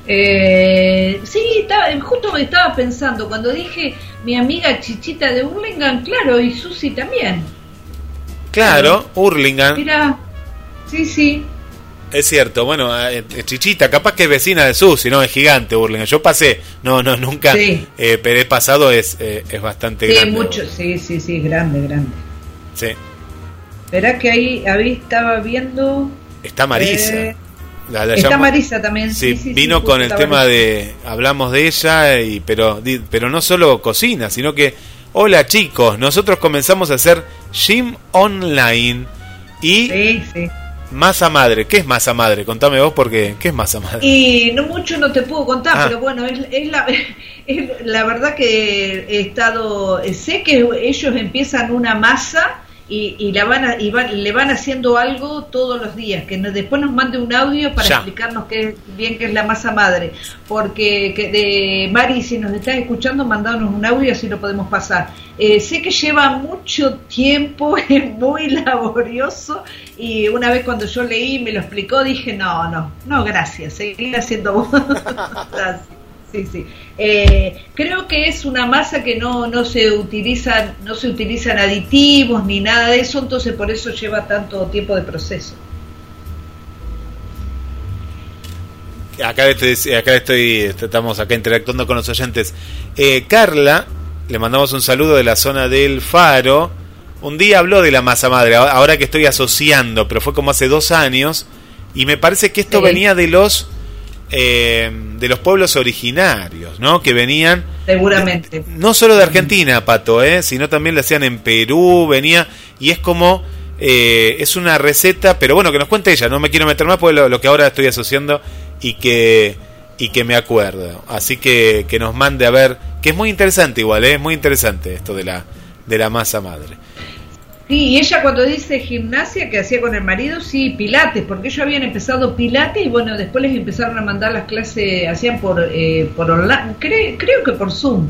Eh, sí, estaba, justo me estaba pensando, cuando dije mi amiga Chichita de Hurlingham, claro, y Susi también. Claro, Hurlingham. Mira, sí, sí. Es cierto, bueno, eh, eh, Chichita, capaz que es vecina de Susi, ¿no? Es gigante Hurlingham. Yo pasé, no, no, nunca, eh, pero he pasado, es, es bastante grande. Sí, mucho, sí, sí, sí, grande, grande. Sí. Verá que ahí, ahí estaba viendo... Está Marisa. Está Marisa también. Sí, vino con el tema de, hablamos de ella, y pero, pero no solo cocina, sino que, hola chicos, nosotros comenzamos a hacer gym online y masa madre. ¿Qué es masa madre? Contame vos porque, ¿qué es masa madre? Y no mucho no te puedo contar, ah. pero bueno, es, la, [laughs] es la verdad que he estado, sé que ellos empiezan una masa y, la van, a, y le van haciendo algo todos los días, que después nos mande un audio para explicarnos qué, bien qué es la masa madre, porque que de Mari, si nos estás escuchando, mandanos un audio así lo podemos pasar. Eh, sé que lleva mucho tiempo, [laughs] es muy laborioso y una vez cuando yo leí y me lo explicó dije, no, no, no, gracias, seguir haciendo vos. [laughs] sí, sí. Eh, creo que es una masa que no, no se utilizan, no se utilizan aditivos ni nada de eso, entonces por eso lleva tanto tiempo de proceso. Acá estoy, acá estoy, estamos acá interactuando con los oyentes. Eh, Carla, le mandamos un saludo de la zona del Faro. Un día habló de la masa madre, ahora que estoy asociando, pero fue como hace dos años, y me parece que esto venía de los eh, de los pueblos originarios, ¿no? Que venían... Seguramente. no solo de Argentina, Pato, ¿eh? Sino también lo hacían en Perú, venía... Y es como... Eh, es una receta, pero bueno, que nos cuente ella, no me quiero meter más porque lo, lo que ahora estoy asociando y que, y que me acuerdo. Así que, que nos mande a ver, que es muy interesante igual, ¿eh? es muy interesante esto de la, de la masa madre. Sí, y ella cuando dice gimnasia que hacía con el marido, sí, pilates, porque ellos habían empezado pilates y bueno, después les empezaron a mandar las clases, hacían por, eh, por online, creo que por Zoom,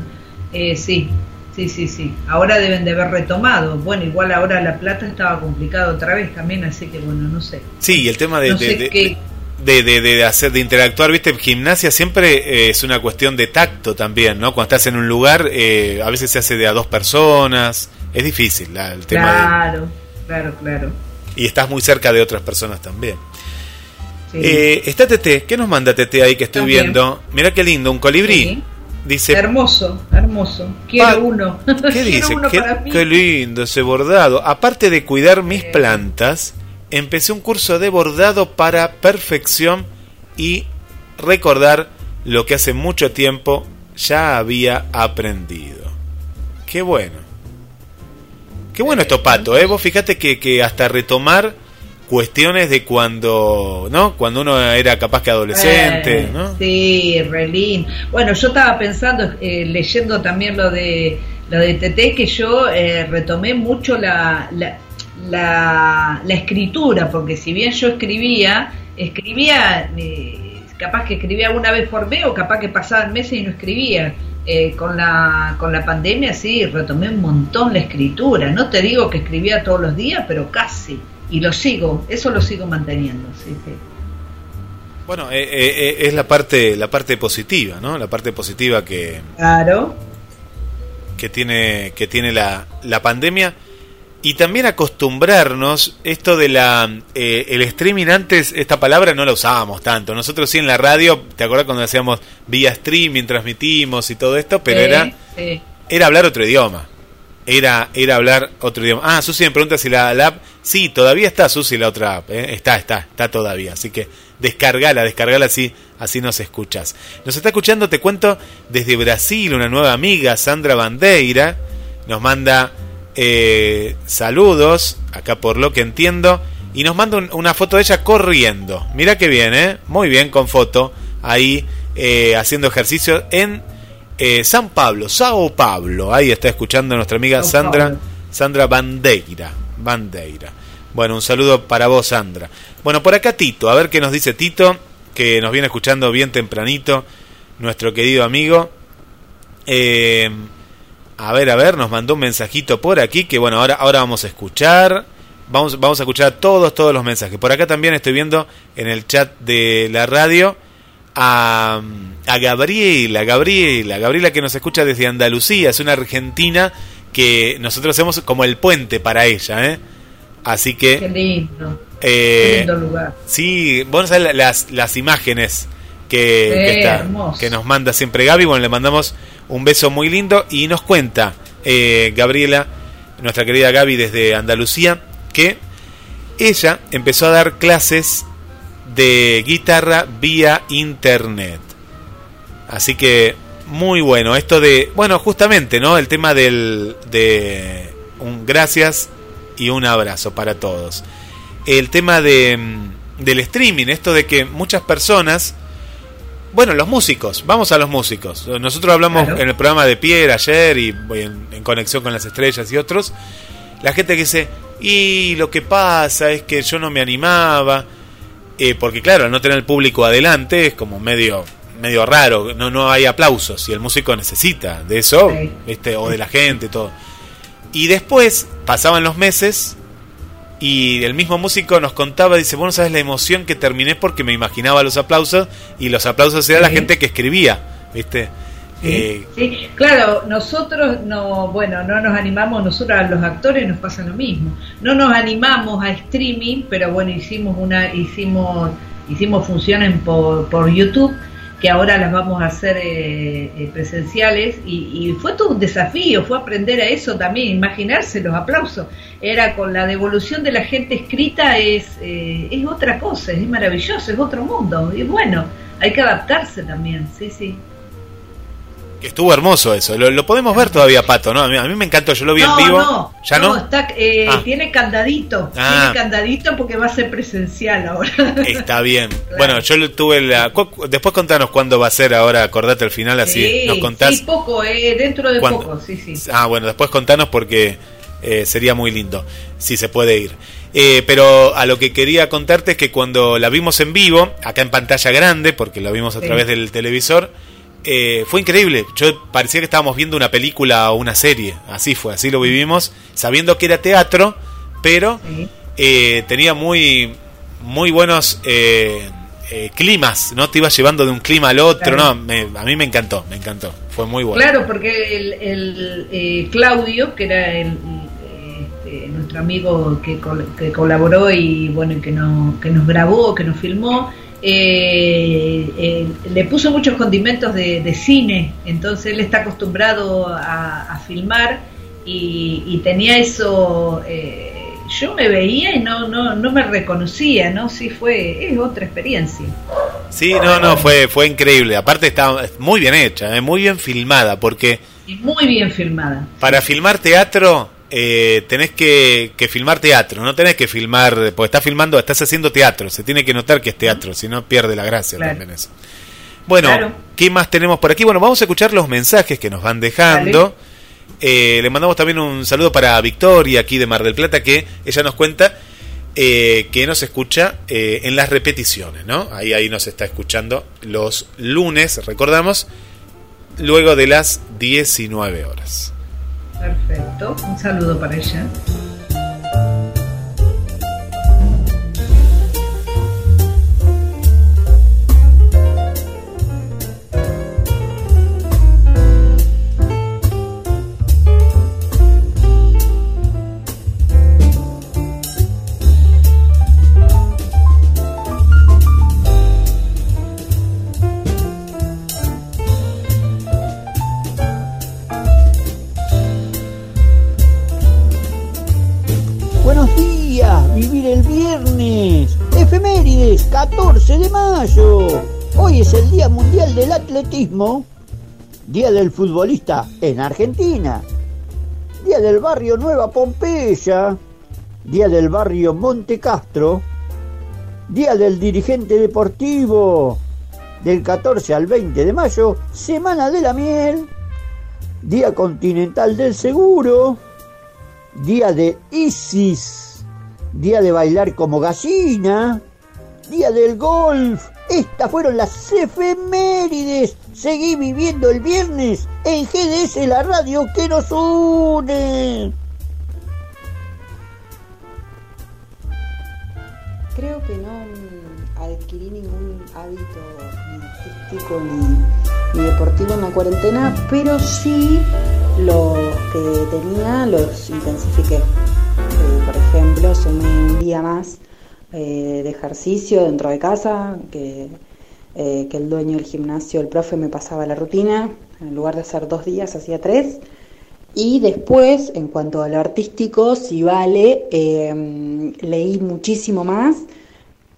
eh, sí, sí, sí, sí. Ahora deben de haber retomado. Bueno, igual ahora La Plata estaba complicado otra vez también, así que bueno, no sé. Sí, y el tema de... de, de, de, hacer de interactuar viste gimnasia siempre eh, es una cuestión de tacto también no cuando estás en un lugar eh, a veces se hace de a dos personas es difícil el tema claro claro claro. Y estás muy cerca de otras personas también. Eh, está Tete ¿qué nos manda Tete ahí que estoy viendo mira qué lindo un colibrí. Dice hermoso hermoso. Quiero uno. qué [laughs] dice qué, lindo ese bordado. Aparte de cuidar mis plantas empecé un curso de bordado para perfección y recordar lo que hace mucho tiempo ya había aprendido. Qué bueno. Qué bueno esto, Pato, ¿eh? Vos fíjate que, que hasta retomar cuestiones de cuando, ¿no? Cuando uno era capaz que adolescente, Eh, ¿no? Sí, relín. Bueno, yo estaba pensando, eh, leyendo también lo de lo de TT, que yo eh, retomé mucho la, la, la, la escritura, porque si bien yo escribía, escribía, eh, capaz que escribía una vez por mes o capaz que pasaban meses y no escribía. Eh, con la con la pandemia sí retomé un montón la escritura no te digo que escribía todos los días pero casi y lo sigo eso lo sigo manteniendo sí sí Bueno, eh, eh, eh, es la parte, la parte positiva, ¿no? La parte positiva que, claro que tiene, que tiene la, la pandemia. Y también acostumbrarnos, esto de la eh, el streaming antes, esta palabra no la usábamos tanto. Nosotros sí en la radio, ¿te acuerdas cuando hacíamos vía streaming, transmitimos y todo esto? Pero Sí, era, sí. era hablar otro idioma. Era, era hablar otro idioma. Ah, Susi me pregunta si la, la app. Sí, todavía está Susi la otra app. ¿eh? Está, está, está todavía. Así que descargala, descargala así, así nos escuchas. Nos está escuchando, te cuento, desde Brasil, una nueva amiga, Sandra Bandeira. Nos manda eh, saludos, acá por lo que entiendo. Y nos manda un- una foto de ella corriendo. Mira que bien, ¿eh? Muy bien con foto. Ahí eh, haciendo ejercicio en eh, San Pablo, Sao Pablo. Ahí está escuchando nuestra amiga Sandra. Sandra Bandeira. Bandeira. Bueno, un saludo para vos, Sandra. Bueno, por acá Tito, a ver qué nos dice Tito, que nos viene escuchando bien tempranito, nuestro querido amigo. Eh, a ver, a ver, nos mandó un mensajito por aquí que bueno, ahora, ahora vamos a escuchar. Vamos, vamos a escuchar todos, todos los mensajes. Por acá también estoy viendo en el chat de la radio a, a Gabriela, Gabriela, Gabriela que nos escucha desde Andalucía, es una argentina que nosotros hacemos como el puente para ella, ¿eh? Así Qué que, lindo, qué eh, lindo lugar. sí, vos sabés la- las, las imágenes que, que, está- que nos manda siempre Gaby, bueno, le mandamos un beso muy lindo y nos cuenta eh, Gabriela, nuestra querida Gaby desde Andalucía, que ella empezó a dar clases de guitarra vía internet. Así que muy bueno esto de, bueno, justamente, ¿no? El tema del de un gracias y un abrazo para todos. El tema de mm, del streaming, esto de que muchas personas bueno, los músicos, vamos a los músicos. Nosotros hablamos Claro. en el programa de Pierre ayer y voy en, en conexión con las estrellas y otros. La gente que dice, y lo que pasa es que yo no me animaba, eh, porque claro, al no tener el público adelante es como medio medio raro, no, no hay aplausos y el músico necesita de eso, Sí. ¿viste? o de la gente, todo. Y después pasaban los meses y el mismo músico nos contaba, dice, bueno, sabes la emoción que terminé porque me imaginaba los aplausos y los aplausos era la gente que escribía, ¿viste? Eh, Sí, sí, claro, nosotros no, bueno, no nos animamos, nosotros a los actores nos pasa lo mismo. No nos animamos a streaming, pero bueno, hicimos una, hicimos, hicimos funciones por, por YouTube que ahora las vamos a hacer eh, eh, presenciales y, y fue todo un desafío, fue aprender a eso también, imaginarse los aplausos. Era con la devolución de la gente escrita es, eh, es otra cosa, es maravilloso, es otro mundo y bueno, hay que adaptarse también, sí, sí. Que estuvo hermoso eso, lo, lo podemos ver todavía, Pato, ¿no? A mí, a mí me encantó, yo lo vi no, en vivo. No, ¿Ya no? está, eh, Ah. tiene candadito. Ah. Tiene candadito porque va a ser presencial ahora. Está bien. [laughs] Bueno, yo lo tuve la... Después contanos cuándo va a ser ahora, acordate al final, así sí, nos contás. sí, poco, eh, dentro de ¿Cuándo? poco, sí, sí. Ah, bueno, después contanos porque eh, sería muy lindo, si se puede ir. Eh, pero a lo que quería contarte es que cuando la vimos en vivo, acá en pantalla grande, porque la vimos a Sí. través del televisor, eh, fue increíble. Yo parecía que estábamos viendo una película o una serie. Así fue, así lo vivimos, sabiendo que era teatro, pero eh, tenía muy, muy buenos eh, eh, climas, ¿no? Te ibas llevando de un clima al otro, Claro. ¿no? Me- a mí me encantó, me encantó. Fue muy bueno. Claro, porque el, el, eh, Claudio, que era el, este, nuestro amigo que, col- que colaboró y bueno que, no, que nos grabó, que nos filmó, eh, eh, le puso muchos condimentos de, de cine, entonces él está acostumbrado a, a filmar y, y tenía eso, eh, yo me veía y no, no, no me reconocía, ¿no? Sí fue, es otra experiencia. Sí, no, no, fue, fue increíble. Aparte está muy bien hecha, ¿eh? muy bien filmada, porque... muy bien filmada. Para filmar teatro eh, tenés que, que, filmar teatro, no tenés que filmar, porque estás filmando, estás haciendo teatro, se tiene que notar que es teatro, si no pierde la gracia también eso. Bueno, ¿qué más tenemos por aquí? Bueno, vamos a escuchar los mensajes que nos van dejando. Eh, le mandamos también un saludo para Victoria aquí de Mar del Plata, que ella nos cuenta eh, que nos escucha eh, en las repeticiones, ¿no? Ahí, ahí nos está escuchando los lunes, recordamos, luego de las 19 horas. Perfecto, un saludo para ella. El viernes. Efemérides, 14 de mayo. Hoy es el Día Mundial del Atletismo. Día del Futbolista en Argentina. Día del Barrio Nueva Pompeya. Día del Barrio Monte Castro. Día del Dirigente Deportivo. Del 14 al 20 de mayo. Semana de la Miel. Día Continental del Seguro. Día de Isis día de bailar como gallina, día del golf. Estas fueron las efemérides. Seguí viviendo el viernes en GDS, la radio que nos une. Creo que no adquirí ningún hábito ni, deportivo en la cuarentena, pero sí los que tenía los intensifiqué por ejemplo, sumé un día más eh, de ejercicio dentro de casa, que, eh, que el dueño del gimnasio, el profe, me pasaba la rutina, en lugar de hacer dos días, hacía tres. Y después, en cuanto a lo artístico, si vale, leí muchísimo más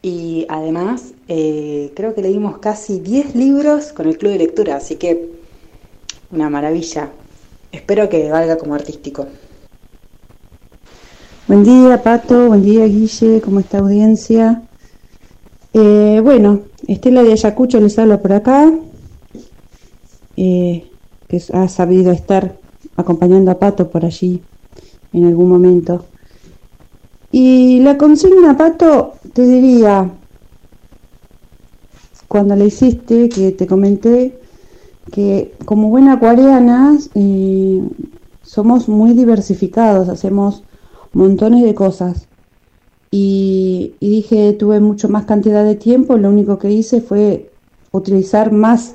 y además eh, creo que leímos casi 10 libros con el club de lectura, así que una maravilla. Espero que valga como artístico. Buen día, Pato. Buen día, Guille. ¿Cómo está audiencia? Eh, bueno, Estela de Ayacucho les habla por acá, eh, que ha sabido estar acompañando a Pato por allí en algún momento. Y la consigna, Pato, te diría, cuando la hiciste, que te comenté, que como buena acuariana eh, somos muy diversificados, hacemos montones de cosas. Y, dije, tuve mucho más cantidad de tiempo, lo único que hice fue utilizar más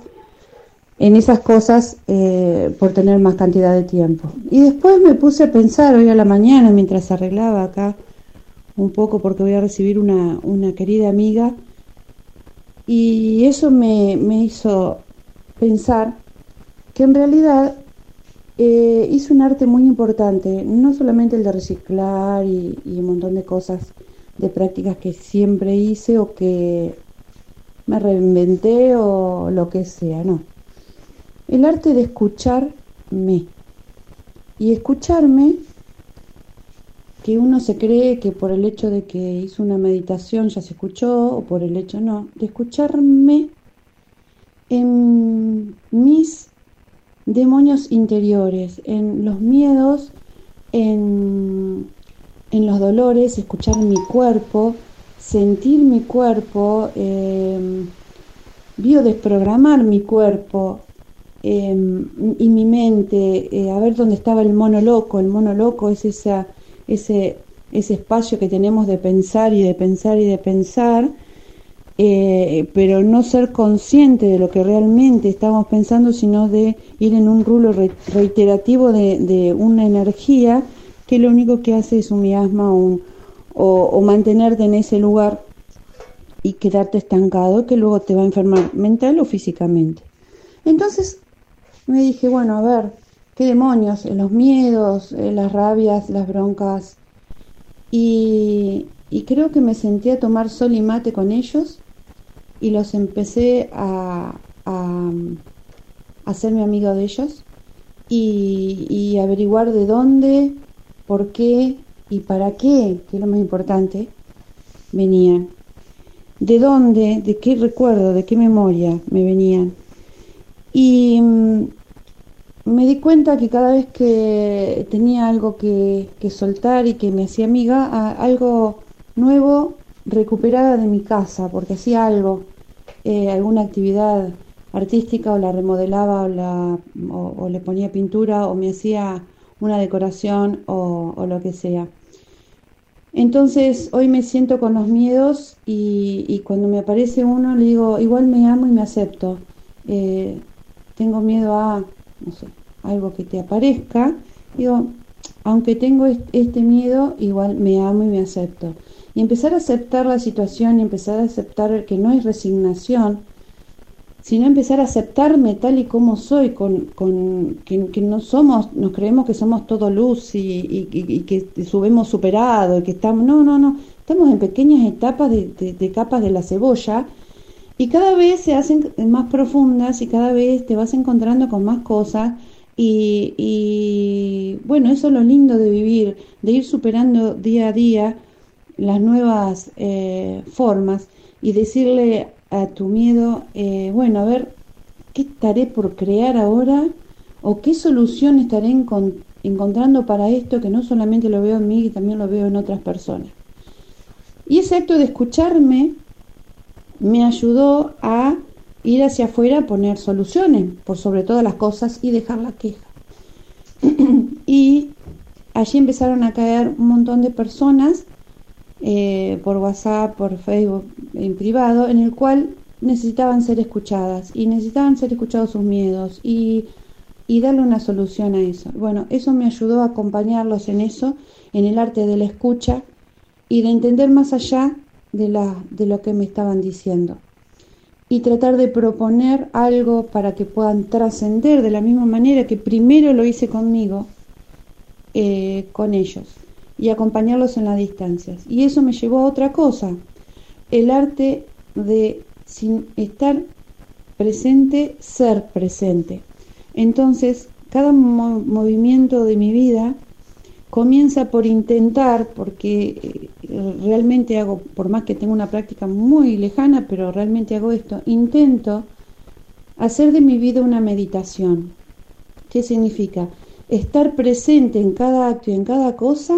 en esas cosas eh, por tener más cantidad de tiempo. Y después me puse a pensar hoy a la mañana, mientras arreglaba acá un poco, porque voy a recibir una, una querida amiga, y eso me, me hizo pensar que en realidad eh, un arte muy importante, no solamente el de reciclar y, un montón de cosas, de prácticas que siempre hice o que me reinventé o lo que sea, no. El arte de escucharme. Y escucharme, que uno se cree que por el hecho de que hizo una meditación ya se escuchó, o por el hecho no, de escucharme en mis demonios interiores, en los miedos, en, en los dolores, escuchar mi cuerpo, sentir mi cuerpo, eh, biodesprogramar mi cuerpo em, y mi mente, eh, a ver dónde estaba el mono loco. El mono loco es esa, ese, ese espacio que tenemos de pensar y de pensar y de pensar eh, pero no ser consciente de lo que realmente estamos pensando, sino de ir en un rulo reiterativo de, una energía que lo único que hace es un miasma o, o, mantenerte en ese lugar y quedarte estancado, que luego te va a enfermar mental o físicamente. Entonces me dije, bueno, a ver, ¿qué demonios? Los miedos, eh, las rabias, las broncas, Y, creo que me senté a tomar sol y mate con ellos y los empecé a, a, hacerme amigo de ellos y, y averiguar de dónde, por qué y para qué, que es lo más importante, venían. De dónde, de qué recuerdo, de qué memoria me venían. Y mm, me di cuenta que cada vez que tenía algo que, soltar y que me hacía amiga, algo nuevo recuperaba de mi casa, porque hacía algo, eh, alguna actividad artística o la remodelaba o, la, o, le ponía pintura o me hacía una decoración o, lo que sea. Entonces hoy me siento con los miedos y, cuando me aparece uno le digo, igual me amo y me acepto. Eh, tengo miedo a, algo que te aparezca, digo, aunque tengo este miedo, igual me amo y me acepto. Y empezar a aceptar la situación y empezar a aceptar que no es resignación, sino empezar a aceptarme tal y como soy, con, con que, no somos, nos creemos que somos todo luz y, que subimos superado y que estamos, no, no, no, estamos en pequeñas etapas de capas de la cebolla y cada vez se hacen más profundas y cada vez te vas encontrando con más cosas. Y, bueno, eso es lo lindo de vivir, de ir superando día a día las nuevas eh, formas y decirle a tu miedo, eh, bueno, a ver, ¿qué estaré por crear ahora? ¿O qué solución estaré encontrando para esto que no solamente lo veo en mí, y también lo veo en otras personas? Y ese acto de escucharme me ayudó a ir hacia afuera a poner soluciones por sobre todas las cosas y dejar la queja. [clears throat] y allí empezaron a caer un montón de personas eh, por WhatsApp, por Facebook, en privado, en el cual necesitaban ser escuchadas y necesitaban ser escuchados sus miedos y, y darle una solución a eso. Bueno, eso me ayudó a acompañarlos en eso, en el arte de la escucha y de entender más allá de, lo que me estaban diciendo y tratar de proponer algo para que puedan trascender de la misma manera que primero lo hice conmigo, eh, con ellos, y acompañarlos en las distancias. Y eso me llevó a otra cosa, el arte de, sin estar presente, ser presente. Entonces, cada movimiento de mi vida comienza por intentar, porque eh, realmente hago, por más que tenga una práctica muy lejana, pero realmente hago esto, intento hacer de mi vida una meditación. ¿Qué significa? Estar presente en cada acto y en cada cosa,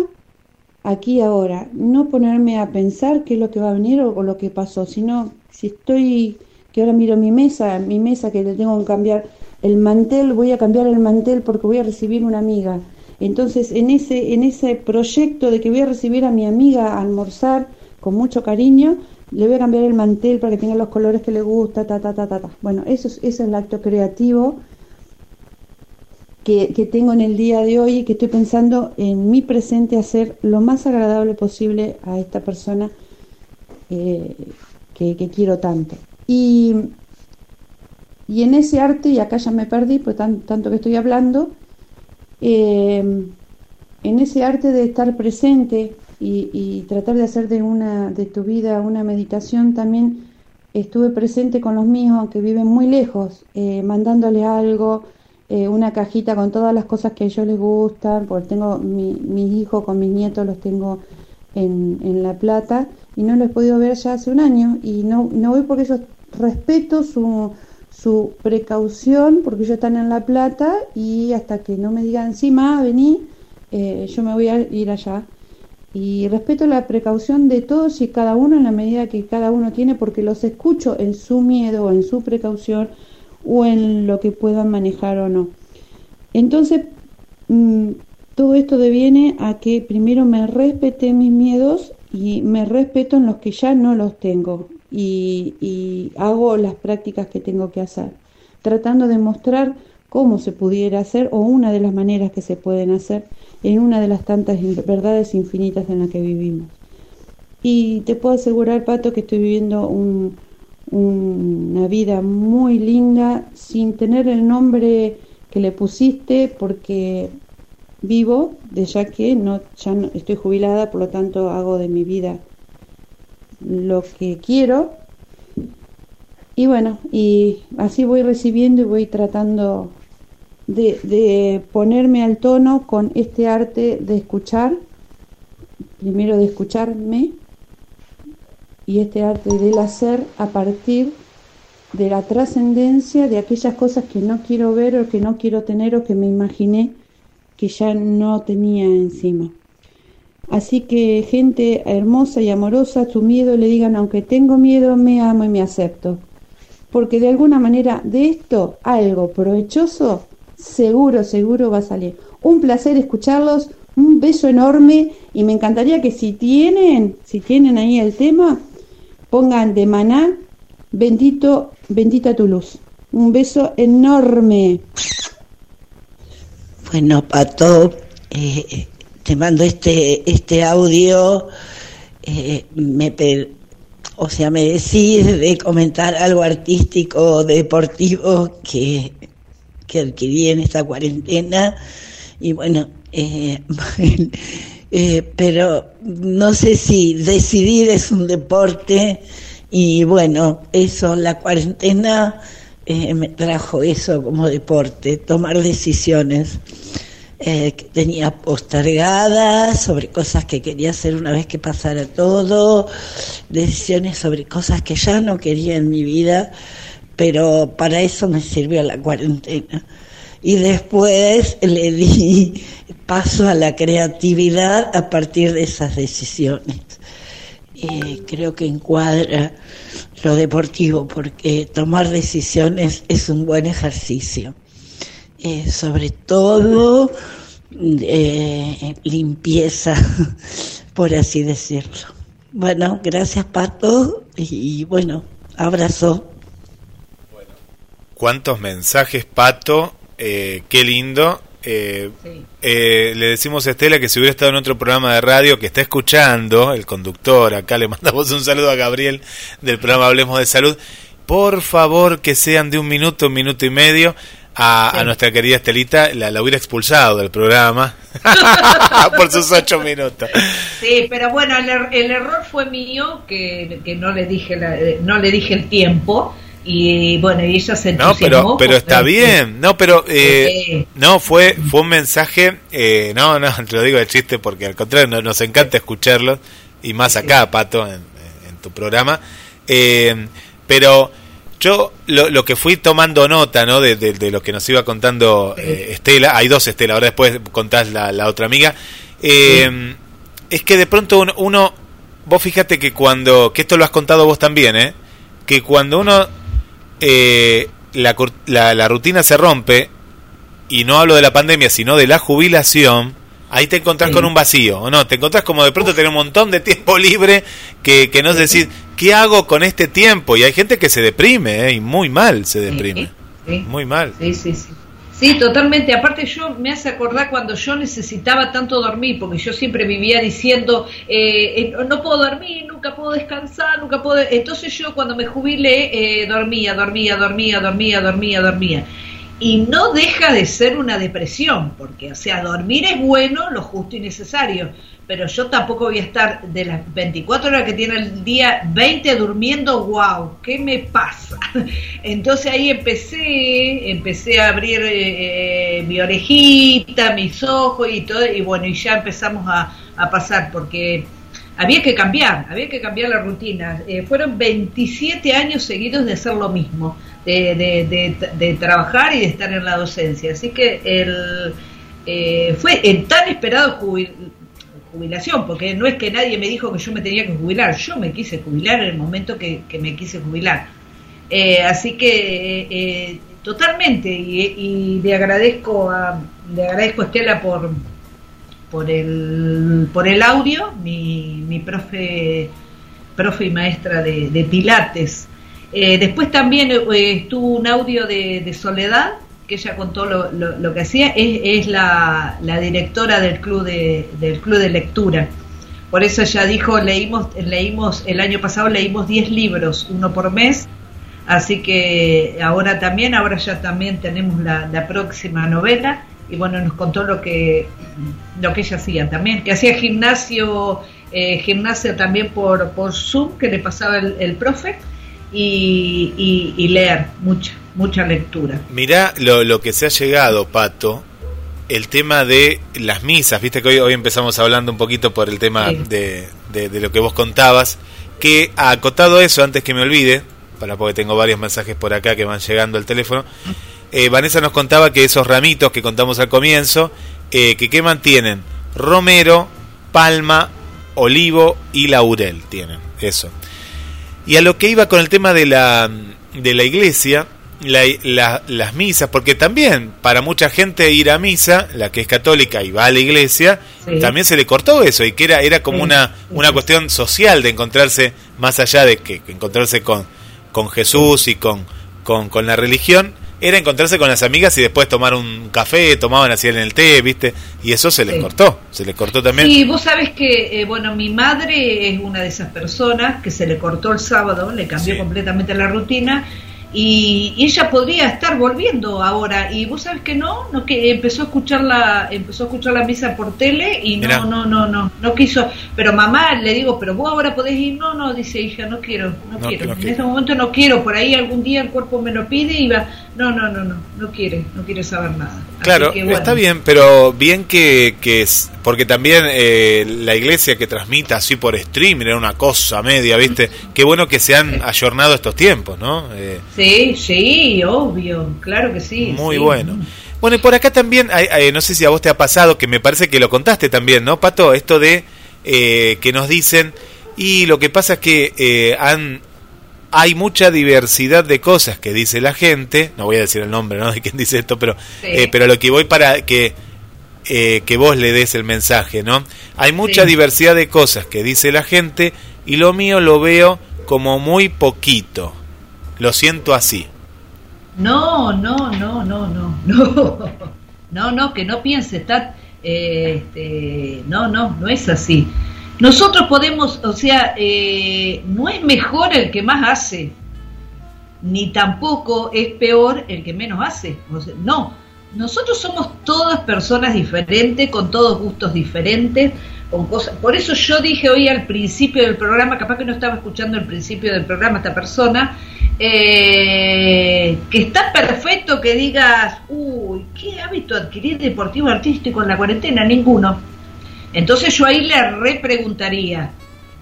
aquí ahora. No ponerme a pensar qué es lo que va a venir o lo que pasó, sino si estoy, que ahora miro mi mesa, mi mesa que le tengo que cambiar el mantel, voy a cambiar el mantel porque voy a recibir una amiga entonces, en ese, en ese proyecto de que voy a recibir a mi amiga a almorzar con mucho cariño, le voy a cambiar el mantel para que tenga los colores que le gusta, ta, ta, ta, ta, ta. Bueno, eso es, ese es el acto creativo que, que, tengo en el día de hoy y que estoy pensando en mi presente hacer lo más agradable posible a esta persona eh, que, quiero tanto. Y, y en ese arte, y acá ya me perdí, pues tanto que estoy hablando, eh, en ese arte de estar presente y, tratar de hacer de, una, de tu vida una meditación, también estuve presente con los míos que viven muy lejos, eh, mandándole algo, eh, una cajita con todas las cosas que a ellos les gustan, porque tengo mis hijos con mis nietos, los tengo en, en, La Plata y no los he podido ver ya hace un año y no, no voy porque yo respeto su, su precaución, porque ellos están en La Plata y hasta que no me digan, sí, ma, vení, eh, yo me voy a ir allá. Y respeto la precaución de todos y cada uno en la medida que cada uno tiene, porque los escucho en su miedo, en su precaución o en lo que puedan manejar o no. Entonces, mm, todo esto deviene a que primero me respete mis miedos y me respeto en los que ya no los tengo y, hago las prácticas que tengo que hacer, tratando de mostrar cómo se pudiera hacer o una de las maneras que se pueden hacer en una de las tantas verdades infinitas en las que vivimos. Y te puedo asegurar, Pato, que estoy viviendo una vida muy linda sin tener el nombre que le pusiste porque vivo, de ya que no, ya no estoy jubilada, por lo tanto hago de mi vida lo que quiero. Y bueno, y así voy recibiendo y voy tratando de, de ponerme al tono con este arte de escuchar, primero de escucharme y este arte del hacer a partir de la trascendencia de aquellas cosas que no quiero ver o que no quiero tener o que me imaginé que ya no tenía encima. Así que gente hermosa y amorosa, su miedo le digan, aunque tengo miedo, me amo y me acepto. Porque de alguna manera de esto algo provechoso, seguro, seguro va a salir. Un placer escucharlos, un beso enorme y me encantaría que si tienen, si tienen ahí el tema, pongan de maná, bendito, bendita tu luz. Un beso enorme. Bueno, Pato, eh, te mando este, este audio. Eh, me o sea, me decís de comentar algo artístico, deportivo que, que adquirí en esta cuarentena. Y bueno, eh, [laughs] pero no sé si decidir es un deporte. Y bueno, eso, la cuarentena eh, me trajo eso como deporte, tomar decisiones eh, tenía postergadas sobre cosas que quería hacer una vez que pasara todo, decisiones sobre cosas que ya no quería en mi vida, pero para eso me sirvió la cuarentena. Y después le di paso a la creatividad a partir de esas decisiones. Eh, creo que encuadra lo deportivo, porque tomar decisiones es un buen ejercicio. Eh, sobre todo eh, limpieza, [laughs] por así decirlo. Bueno, gracias Pato y, bueno, abrazo. ¿Cuántos mensajes, Pato? Eh, qué lindo. Eh, eh, le decimos a Estela que si hubiera estado en otro programa de radio que está escuchando, el conductor, acá le mandamos un saludo a Gabriel del programa Hablemos de Salud, por favor que sean de un minuto, un minuto y medio. A, nuestra querida Estelita la, la, hubiera expulsado del programa [laughs] [laughs] por sus ocho minutos. Sí, pero bueno, el, er, el error fue mío que, que no le dije la, no le dije el tiempo y bueno y ella se no pero pero está bien. No pero eh, no fue fue un mensaje eh, no no [laughs] te lo digo de chiste porque al contrario nos, encanta escucharlo y más acá pato en, tu programa. Eh, pero yo lo, lo, que fui tomando nota no de, de, lo que nos iba contando Estela hay dos Estela ahora después contás la, la otra amiga es que de pronto uno, uno vos fíjate que cuando que esto lo has contado vos también eh que cuando uno eh, la, la, rutina se rompe, y no hablo de la pandemia, sino de la jubilación, ahí te encontrás con un vacío, ¿o no? Te encontrás como de pronto tener un montón de tiempo [laughs] libre que, que no es decir, ¿qué hago con este tiempo? Y hay gente que se deprime, ¿eh? y muy mal se deprime. Muy mal. Sí, sí, sí. Sí, totalmente. Aparte yo me hace acordar cuando yo necesitaba tanto dormir, porque yo siempre vivía diciendo, eh, eh, no puedo dormir, nunca puedo descansar, nunca puedo... Entonces yo cuando me jubilé eh, dormía, dormía, dormía, dormía, dormía, dormía. Y no deja de ser una depresión, porque o sea, dormir es bueno, lo justo y necesario pero yo tampoco voy a estar de las 24 horas que tiene el día, 20 durmiendo, wow, ¿qué me pasa? [laughs] Entonces ahí empecé, empecé a abrir eh, mi orejita, mis ojos y todo, y bueno, y ya empezamos a, pasar, porque había que cambiar, había que cambiar la rutina. Eh, fueron 27 años seguidos de hacer lo mismo, de, de, de, trabajar y de estar en la docencia. Así que el, eh, fue el tan esperado jubil jubilación, porque no es que nadie me dijo que yo me tenía que jubilar, yo me quise jubilar en el momento que, me quise jubilar. Eh, así que eh, totalmente, y, le agradezco a le agradezco a Estela por por el por el audio, mi, mi profe profe y maestra de, Pilates. Después también estuvo un audio de, de Soledad, que ella contó lo, lo, que hacía, es, la, la, directora del club de, del club de lectura. Por eso ella dijo, leímos, leímos, el año pasado leímos 10 libros, uno por mes, así que ahora también, ahora ya también tenemos la, próxima novela, y bueno, nos contó lo que, lo que ella hacía también, que hacía gimnasio, eh, gimnasio también por, por Zoom, que le pasaba el profe, y, y, leer, mucha, mucha lectura. Mirá lo, lo que se ha llegado, Pato, el tema de las misas, viste que hoy, hoy empezamos hablando un poquito por el tema de, de, lo que vos contabas, que ha acotado eso antes que me olvide, para porque tengo varios mensajes por acá que van llegando al teléfono, eh, Vanessa nos contaba que esos ramitos que contamos al comienzo, eh, que qué mantienen romero, palma, olivo y laurel tienen, eso. Y a lo que iba con el tema de la, de la iglesia, las misas, porque también para mucha gente ir a misa, la que es católica y va a la iglesia, también se le cortó eso y que era, era como una, una cuestión social de encontrarse más allá de que, encontrarse con, con Jesús y con, con, con la religión, era encontrarse con las amigas y después tomar un café, tomaban así en el té, ¿viste? Y eso se les cortó, se les cortó también. Sí, vos sabés que, eh, bueno, mi madre es una de esas personas que se le cortó el sábado, le cambió completamente la rutina y, ella podría estar volviendo ahora. Y vos sabes que no no que empezó a escuchar la empezó a escuchar la misa por tele y no no no no no quiso. Pero mamá le digo pero vos ahora podés ir no no dice hija no quiero no, quiero en este momento no quiero por ahí algún día el cuerpo me lo pide y va no no no no no quiere no quiere saber nada claro está bien pero bien que que es porque también eh, la iglesia que transmita así por streaming era una cosa media viste qué bueno que se han ayornado estos tiempos no eh, Sí, sí, obvio, claro que sí. Muy bueno. Bueno, y por acá también, no sé si a vos te ha pasado, que me parece que lo contaste también, ¿no, Pato? Esto de eh, que nos dicen, y lo que pasa es que eh, han, hay mucha diversidad de cosas que dice la gente, no voy a decir el nombre, ¿no? [laughs] De quién dice esto, pero, eh, pero lo que voy para que, que vos le des el mensaje, ¿no? Hay mucha diversidad de cosas que dice la gente y lo mío lo veo como muy poquito. Lo siento así. No, no, no, no, no, [laughs] no, no, no, que no piense, está, este, no, no, no es así. Nosotros podemos, o sea, eh, no es mejor el que más hace, ni tampoco es peor el que menos hace. no, nosotros somos todas personas diferentes, con todos gustos diferentes, con cosas. Por eso yo dije hoy al principio del programa, capaz que no estaba escuchando el principio del programa esta persona, eh, que está perfecto que digas, uy, ¿qué hábito adquirir deportivo artístico en la cuarentena? Ninguno. Entonces yo ahí le repreguntaría,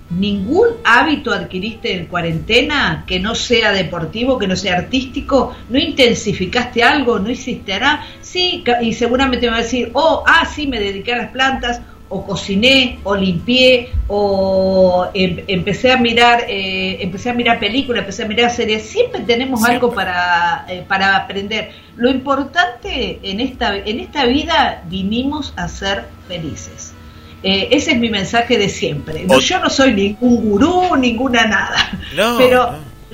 ¿ningún hábito adquiriste en cuarentena que no sea deportivo, que no sea artístico? ¿No intensificaste algo? ¿No hiciste nada? Sí, y seguramente me va a decir, oh, ah, sí, me dediqué a las plantas, o cociné o limpié o em, empecé a mirar eh, empecé a mirar películas empecé a mirar series siempre tenemos algo para eh, para aprender lo importante en esta en esta vida vinimos a ser felices eh, ese es mi mensaje de siempre. Yo no soy ningún gurú ninguna nada. [laughs] Pero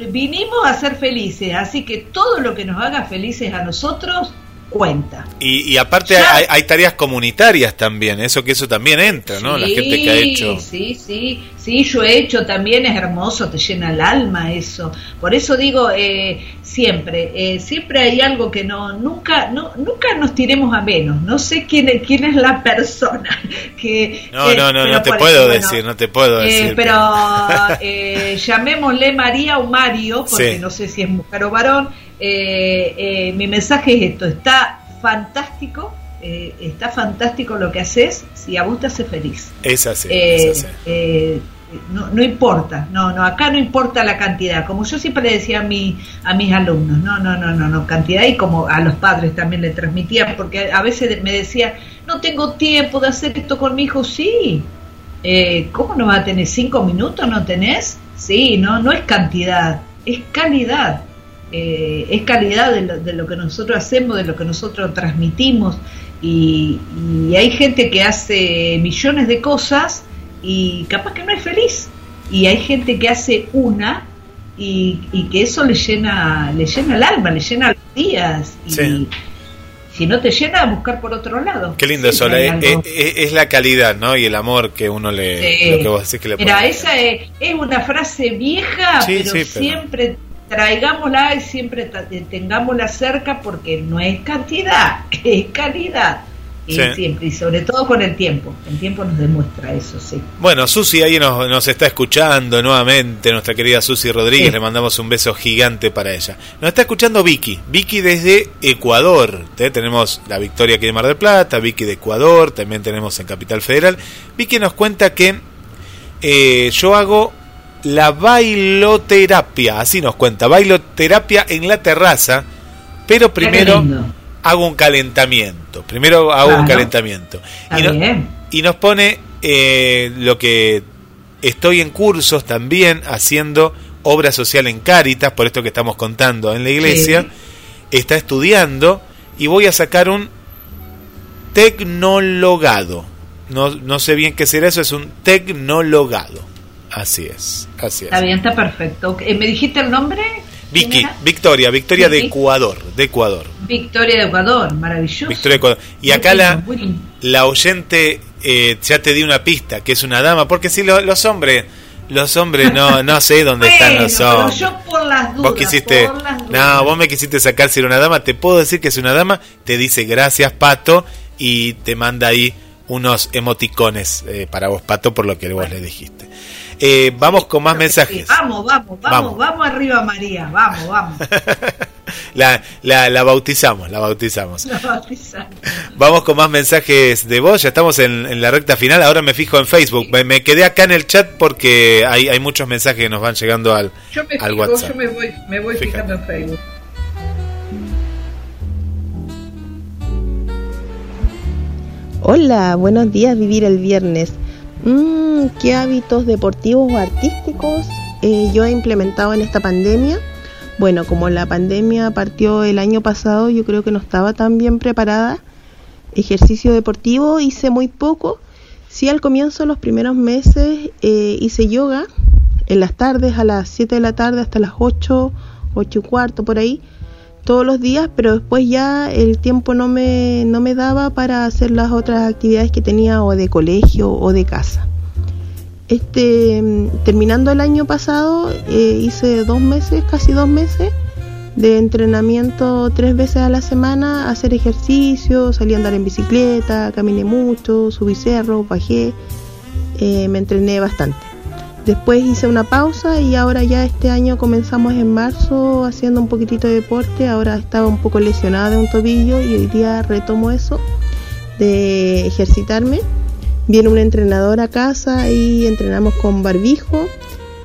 vinimos a ser felices así que todo lo que nos haga felices a nosotros cuenta. Y, aparte hay, tareas comunitarias también, eso que eso también entra, ¿no? La gente que ha hecho. Sí, sí, sí, yo he hecho también, es hermoso, te llena el alma eso. Por eso digo, eh, siempre, eh, siempre hay algo que no, nunca, no, nunca nos tiremos a menos. No sé quién, quién es la persona [laughs] que... No, no, no, no te puedo decir, no te puedo eh, decir. pero [laughs] llamémosle María o Mario, porque no sé si es mujer o varón eh, eh, mi mensaje es esto, está fantástico, eh, está fantástico lo que haces si a vos te hace feliz. Es así. no, no, importa, no, no, acá no importa la cantidad, como yo siempre le decía a, mi, a mis alumnos, no, no, no, no, no, cantidad y como a los padres también le transmitía, porque a veces me decía, no tengo tiempo de hacer esto con mi hijo, sí, ¿cómo no va a tener cinco minutos? ¿No tenés? Sí, no, no es cantidad, es calidad. Eh, es calidad de lo, que nosotros hacemos, de lo que nosotros transmitimos. Y, hay gente que hace millones de cosas y capaz que no es feliz. Y hay gente que hace una y, que eso le llena, le llena el alma, le llena los días. Y, si no te llena, a buscar por otro lado. Qué lindo eso, es, la calidad, ¿no? Y el amor que uno le... Lo que vos decís que le Mira, esa es, una frase vieja, pero siempre traigámosla y siempre tengámosla cerca porque no es cantidad, [laughs] es calidad. Y siempre, y sobre todo con el tiempo. El tiempo nos demuestra eso, sí. Bueno, Susi ahí nos, nos está escuchando nuevamente, nuestra querida Susi Rodríguez, le mandamos un beso gigante para ella. Nos está escuchando Vicky, Vicky desde Ecuador. ¿eh? Tenemos la Victoria aquí de Mar del Plata, Vicky de Ecuador, también tenemos en Capital Federal. Vicky nos cuenta que eh, yo hago la bailoterapia, así nos cuenta, bailoterapia en la terraza, pero primero hago un calentamiento. Primero hago un calentamiento. Y, y, nos pone eh, lo que estoy en cursos también haciendo obra social en Cáritas, por esto que estamos contando en la iglesia. Está estudiando y voy a sacar un tecnologado. No, no sé bien qué será eso, es un tecnologado. Así es, así es. Está bien, está perfecto. Eh, ¿Me dijiste el nombre? Vicky, Victoria, Victoria de Ecuador, de Ecuador. Victoria de Ecuador, maravilloso. Victoria de Ecuador. Y acá la, la oyente eh, ya te di una pista, que es una dama, porque si los hombres, los hombres no, [laughs] no sé dónde están los hombres. Pero yo por las dudas, vos quisiste, no, vos me quisiste sacar si era una dama, te puedo decir que es una dama, te dice gracias Pato y te manda ahí unos emoticones eh, para vos Pato por lo que vos le dijiste. Eh, vamos con más mensajes. Vamos, vamos, vamos, vamos, arriba María, vamos, vamos. [laughs] la, la, bautizamos, la bautizamos. Vamos con más mensajes de voz, ya estamos en, la recta final, ahora me fijo en Facebook. Me, quedé acá en el chat porque hay, hay muchos mensajes que nos van llegando al, yo me al WhatsApp. Yo me voy, me voy fijando en Facebook. Hola, buenos días, vivir el viernes. Mm, ¿Qué hábitos deportivos o artísticos eh, yo he implementado en esta pandemia? Bueno, como la pandemia partió el año pasado, yo creo que no estaba tan bien preparada. Ejercicio deportivo hice muy poco. Sí, al comienzo, los primeros meses, eh, hice yoga en las tardes, a las 7 de la tarde hasta las 8, 8 y cuarto, por ahí, todos los días, pero después ya el tiempo no me, no me daba para hacer las otras actividades que tenía o de colegio o de casa. Este, terminando el año pasado, eh, hice dos meses, casi dos meses, de entrenamiento tres veces a la semana, hacer ejercicio, salí a andar en bicicleta, caminé mucho, subí cerro, bajé, eh, me entrené bastante. Después hice una pausa y ahora ya este año comenzamos en marzo haciendo un poquitito de deporte. Ahora estaba un poco lesionada de un tobillo y hoy día retomo eso de ejercitarme Viene un entrenador a casa y entrenamos con barbijo,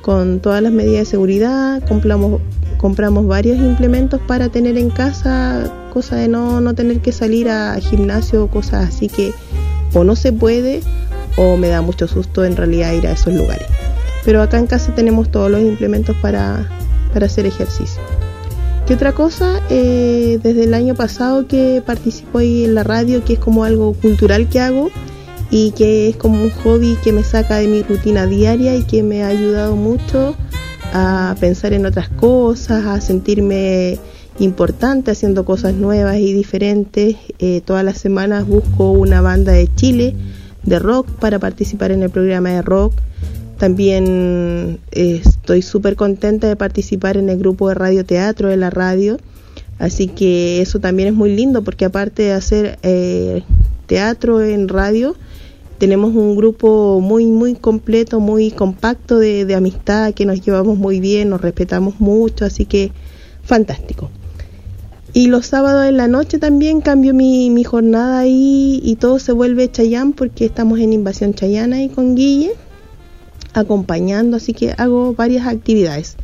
con todas las medidas de seguridad, compramos, compramos varios implementos para tener en casa, cosa de no, no tener que salir a gimnasio o cosas así que o no se puede o me da mucho susto en realidad ir a esos lugares. Pero acá en casa tenemos todos los implementos para, para hacer ejercicio. ¿Qué otra cosa? Eh, desde el año pasado que participo ahí en la radio, que es como algo cultural que hago, y que es como un hobby que me saca de mi rutina diaria y que me ha ayudado mucho a pensar en otras cosas, a sentirme importante haciendo cosas nuevas y diferentes. Eh, todas las semanas busco una banda de Chile de rock para participar en el programa de rock. También eh, estoy súper contenta de participar en el grupo de radioteatro de la radio. Así que eso también es muy lindo porque aparte de hacer eh, teatro en radio, tenemos un grupo muy, muy completo, muy compacto de, amistad, que nos llevamos muy bien, nos respetamos mucho, así que fantástico. Y los sábados en la noche también cambio mi, mi jornada ahí y todo se vuelve Chayán porque estamos en Invasión Chayana ahí con Guille, acompañando, así que hago varias actividades.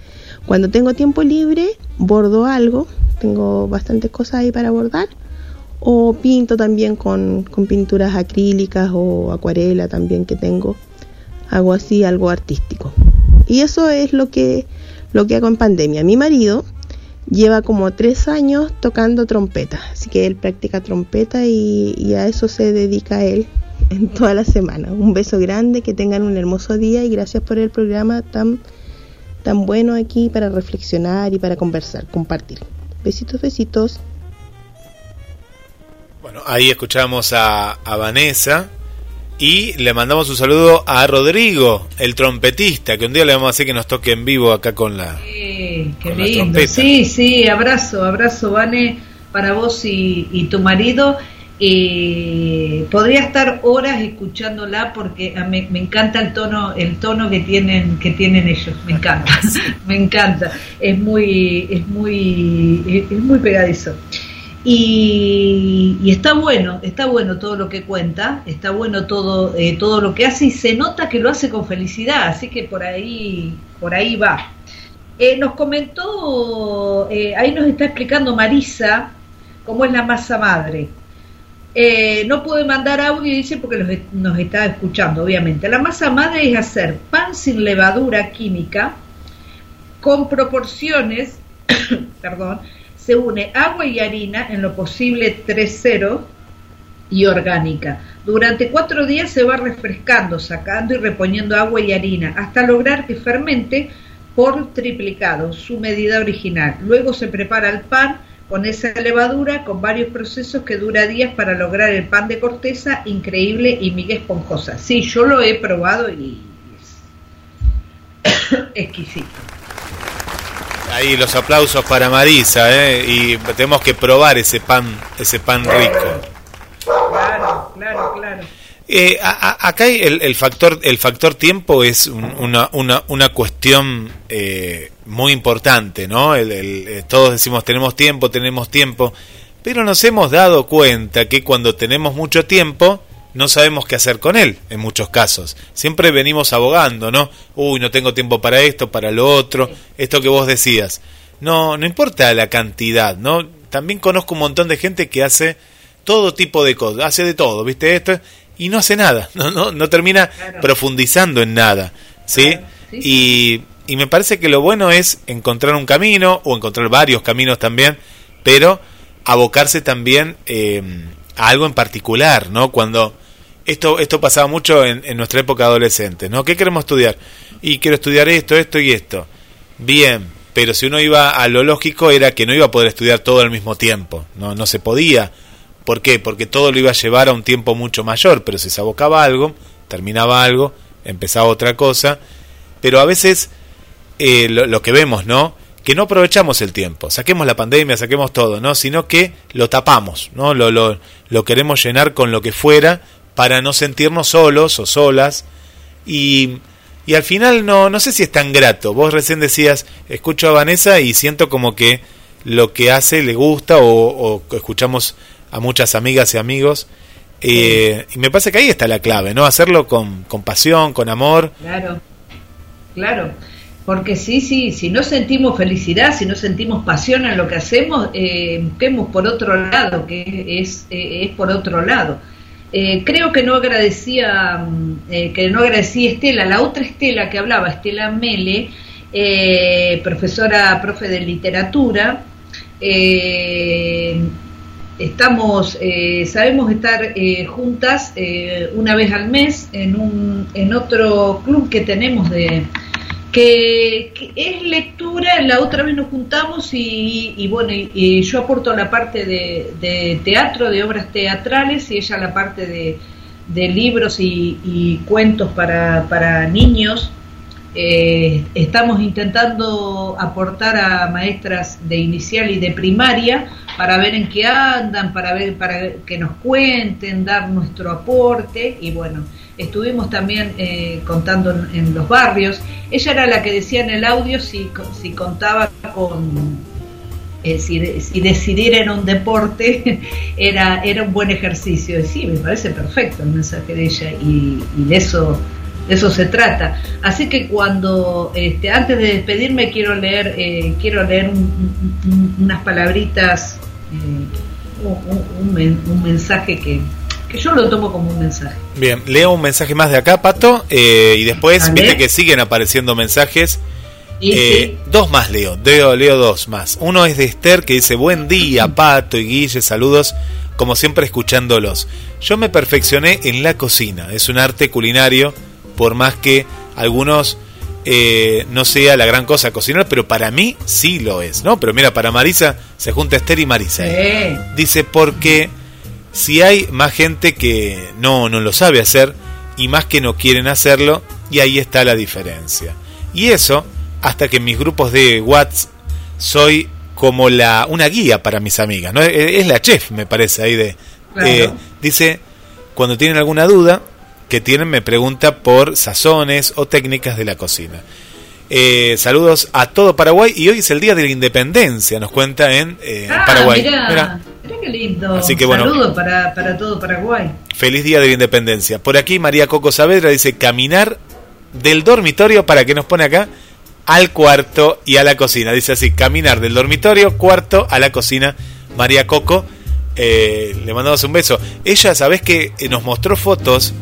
Cuando tengo tiempo libre, bordo algo, tengo bastantes cosas ahí para bordar o pinto también con, pinturas acrílicas o acuarela también que tengo. Hago así algo artístico. Y eso es lo que, lo que hago en pandemia. Mi marido lleva como tres años tocando trompeta, así que él practica trompeta y, a eso se dedica él en toda la semana. Un beso grande, que tengan un hermoso día y gracias por el programa tan, tan bueno aquí para reflexionar y para conversar, compartir. Besitos, besitos. Bueno, ahí escuchamos a, Vanessa Y le mandamos un saludo a Rodrigo, el trompetista, que un día le vamos a hacer que nos toque en vivo acá con la. Sí, qué lindo. Sí, sí, abrazo, abrazo, Vane, para vos y, y tu marido. Eh, podría estar horas escuchándola porque a me, me, encanta el tono el tono que tienen que tienen ellos. Me encanta [laughs] [laughs] me encanta. Es muy es muy es, es muy pegadizo. Y, y, está bueno está bueno todo lo que cuenta está bueno todo eh, todo lo que hace y se nota que lo hace con felicidad así que por ahí por ahí va. Eh, nos comentó eh, ahí nos está explicando Marisa cómo es la masa madre eh, no puede mandar audio, dice, porque los, nos está escuchando, obviamente. La masa madre es hacer pan sin levadura química, con proporciones, [coughs] perdón, se une agua y harina, en lo posible 3-0 y orgánica. Durante cuatro días se va refrescando, sacando y reponiendo agua y harina, hasta lograr que fermente por triplicado, su medida original. Luego se prepara el pan, con esa levadura, con varios procesos que dura días para lograr el pan de corteza increíble y miga esponjosa. Sí, yo lo he probado y es [coughs] exquisito. Ahí los aplausos para Marisa, ¿eh? y tenemos que probar ese pan, ese pan rico. Claro, claro, claro. Eh, a, a, acá el, el, factor el factor tiempo es un, una, una, una cuestión eh, muy importante, ¿no? El, el, eh, todos decimos tenemos tiempo, tenemos tiempo, pero nos hemos dado cuenta que cuando tenemos mucho tiempo no sabemos qué hacer con él, en muchos casos. Siempre venimos abogando, ¿no? Uy, no tengo tiempo para esto, para lo otro, esto que vos decías. No, no importa la cantidad, ¿no? También conozco un montón de gente que hace todo tipo de cosas, hace de todo, ¿viste? Esto y no hace nada, [laughs] no, no, no termina claro. profundizando en nada, ¿sí? Claro, sí, y, y, me parece que lo bueno es encontrar un camino, o encontrar varios caminos también, pero abocarse también eh, a algo en particular, ¿no? Cuando esto, esto pasaba mucho en, en, nuestra época adolescente, ¿no? ¿Qué queremos estudiar? Y quiero estudiar esto, esto y esto. Bien, pero si uno iba a lo lógico era que no iba a poder estudiar todo al mismo tiempo, no, no se podía ¿Por qué? Porque todo lo iba a llevar a un tiempo mucho mayor, pero si se abocaba algo, terminaba algo, empezaba otra cosa, pero a veces eh, lo, que vemos, ¿no? Que no aprovechamos el tiempo, saquemos la pandemia, saquemos todo, ¿no? Sino que lo tapamos, ¿no? Lo, lo, lo queremos llenar con lo que fuera para no sentirnos solos o solas y, y al final no, no sé si es tan grato. Vos recién decías, escucho a Vanessa y siento como que lo que hace le gusta o, o escuchamos a muchas amigas y amigos. Eh, y me parece que ahí está la clave, ¿no? Hacerlo con, con pasión, con amor. Claro, claro. Porque sí, sí, si no sentimos felicidad, si no sentimos pasión en lo que hacemos, eh, por otro lado, que es, eh, es por otro lado. Eh, creo que no agradecía, eh, que no agradecía Estela, la otra Estela que hablaba, Estela Mele, eh, profesora, profe de literatura, estamos eh, sabemos estar eh, juntas eh, una vez al mes en un en otro club que tenemos de que, es lectura la otra vez nos juntamos y, y bueno y, yo aporto la parte de, de, teatro de obras teatrales y ella la parte de, de libros y, y, cuentos para, para niños. Eh, estamos intentando aportar a maestras de inicial y de primaria para ver en qué andan, para ver para que nos cuenten, dar nuestro aporte y bueno, estuvimos también eh, contando en, en, los barrios. Ella era la que decía en el audio si, si contaba con eh, si, si, decidir en un deporte [laughs] era, era un buen ejercicio. Y sí, me parece perfecto el mensaje de ella y, y de eso de eso se trata. Así que cuando, este, antes de despedirme, quiero leer, eh, quiero leer un, un, unas palabritas, eh, un, un, mensaje que, que, yo lo tomo como un mensaje. Bien, leo un mensaje más de acá, Pato, eh, y después, viste que siguen apareciendo mensajes. Sí. Eh, dos más leo, leo, leo dos más. Uno es de Esther que dice, buen día, Pato y Guille, saludos, como siempre escuchándolos. Yo me perfeccioné en la cocina, es un arte culinario por más que algunos eh, no sea la gran cosa cocinar, pero para mí sí lo es, ¿no? Pero mira, para Marisa se junta Esther y Marisa. ¿eh? Dice, porque si hay más gente que no, no lo sabe hacer, y más que no quieren hacerlo y ahí está la diferencia. Y eso hasta que en mis grupos de WhatsApp soy como la una guía para mis amigas, ¿no? Es la chef, me parece ahí de eh, dice cuando tienen alguna duda que tienen me pregunta por sazones o técnicas de la cocina. Eh, saludos a todo Paraguay y hoy es el día de la independencia, nos cuenta en, eh, ah, Paraguay. Mirá, qué lindo. Así que bueno. Saludos para, para todo Paraguay. Feliz día de la independencia. Por aquí María Coco Saavedra dice caminar del dormitorio para que nos pone acá al cuarto y a la cocina. Dice así, caminar del dormitorio, cuarto a la cocina. María Coco, eh, le mandamos un beso. Ella, sabes que eh, nos mostró fotos.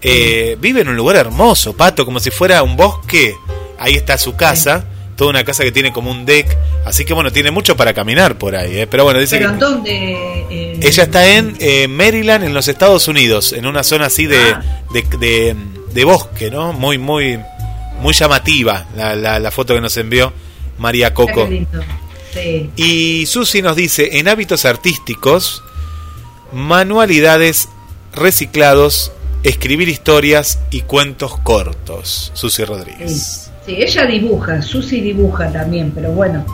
Eh, vive en un lugar hermoso, Pato, como si fuera un bosque. Ahí está su casa. Toda una casa que tiene como un deck. Así que bueno, tiene mucho para caminar por ahí. Pero bueno, dice ¿Pero dónde? Ella está en Maryland, en los Estados Unidos, en una zona así de, ah. de, de bosque, ¿no? Muy, muy muy llamativa la, la, foto que nos envió María Coco. Y Susi nos dice, en hábitos artísticos, manualidades, reciclados, escribir historias y cuentos cortos. Susi Rodríguez. Sí. Ella dibuja, Susi dibuja también, pero bueno,